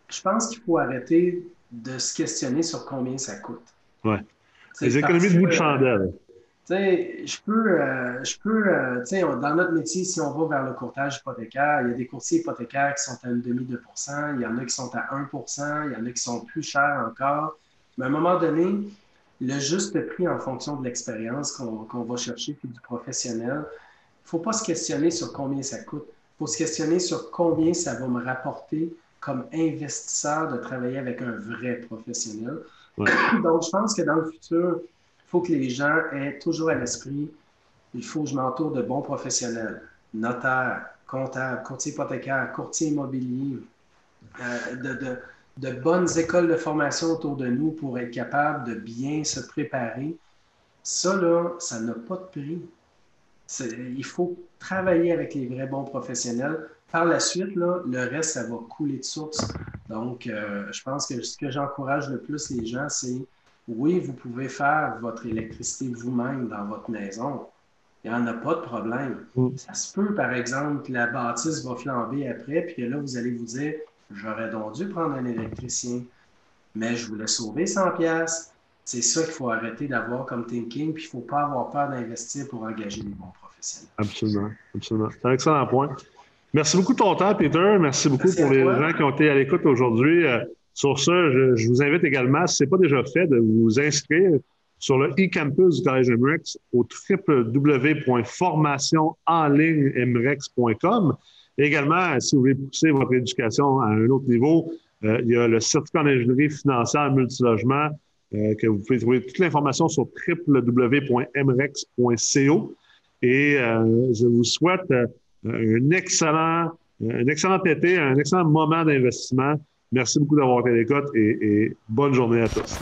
je pense qu'il faut arrêter de se questionner sur combien ça coûte. Oui. Les économies de bout de chandelle sais, je peux, euh, je peux euh, tu sais, dans notre métier, si on va vers le courtage hypothécaire, il y a des courtiers hypothécaires qui sont à une demi de il y en a qui sont à 1% il y en a qui sont plus chers encore. Mais à un moment donné, le juste prix en fonction de l'expérience qu'on va chercher puis du professionnel, il ne faut pas se questionner sur combien ça coûte. Il faut se questionner sur combien ça va me rapporter comme investisseur de travailler avec un vrai professionnel. Donc, je pense que dans le futur, faut que les gens aient toujours à l'esprit, il faut que je m'entoure de bons professionnels, notaires, comptables, courtiers hypothécaires, courtiers immobiliers, euh, de, bonnes écoles de formation autour de nous pour être capable de bien se préparer. Ça, là, ça n'a pas de prix. Il faut travailler avec les vrais bons professionnels par la suite, là, le reste, ça va couler de source. Donc, euh, je pense que ce que j'encourage le plus les gens, c'est oui, vous pouvez faire votre électricité vous-même dans votre maison. Il n'y en a pas de problème. Mm. Ça se peut, par exemple, que la bâtisse va flamber après, puis que là, vous allez vous dire j'aurais donc dû prendre un électricien, mais je voulais sauver 100 pièces. C'est ça qu'il faut arrêter d'avoir comme thinking, puis il ne faut pas avoir peur d'investir pour engager les bons professionnels. Absolument, absolument. C'est un excellent point. Merci beaucoup de ton temps, Peter. Merci beaucoup pour les gens qui ont été à l'écoute aujourd'hui. Euh, sur ce, je, vous invite également, si ce n'est pas déjà fait, de vous inscrire sur le e-campus du Collège MREX au www.formationenlignemrex.com. Également, si vous voulez pousser votre éducation à un autre niveau, euh, il y a le certificat en ingénierie financière multilogement euh, que vous pouvez trouver toute l'information sur www.mrex.co. Et euh, je vous souhaite un excellent, un excellent été, un excellent moment d'investissement. Merci beaucoup d'avoir été à et, et bonne journée à tous.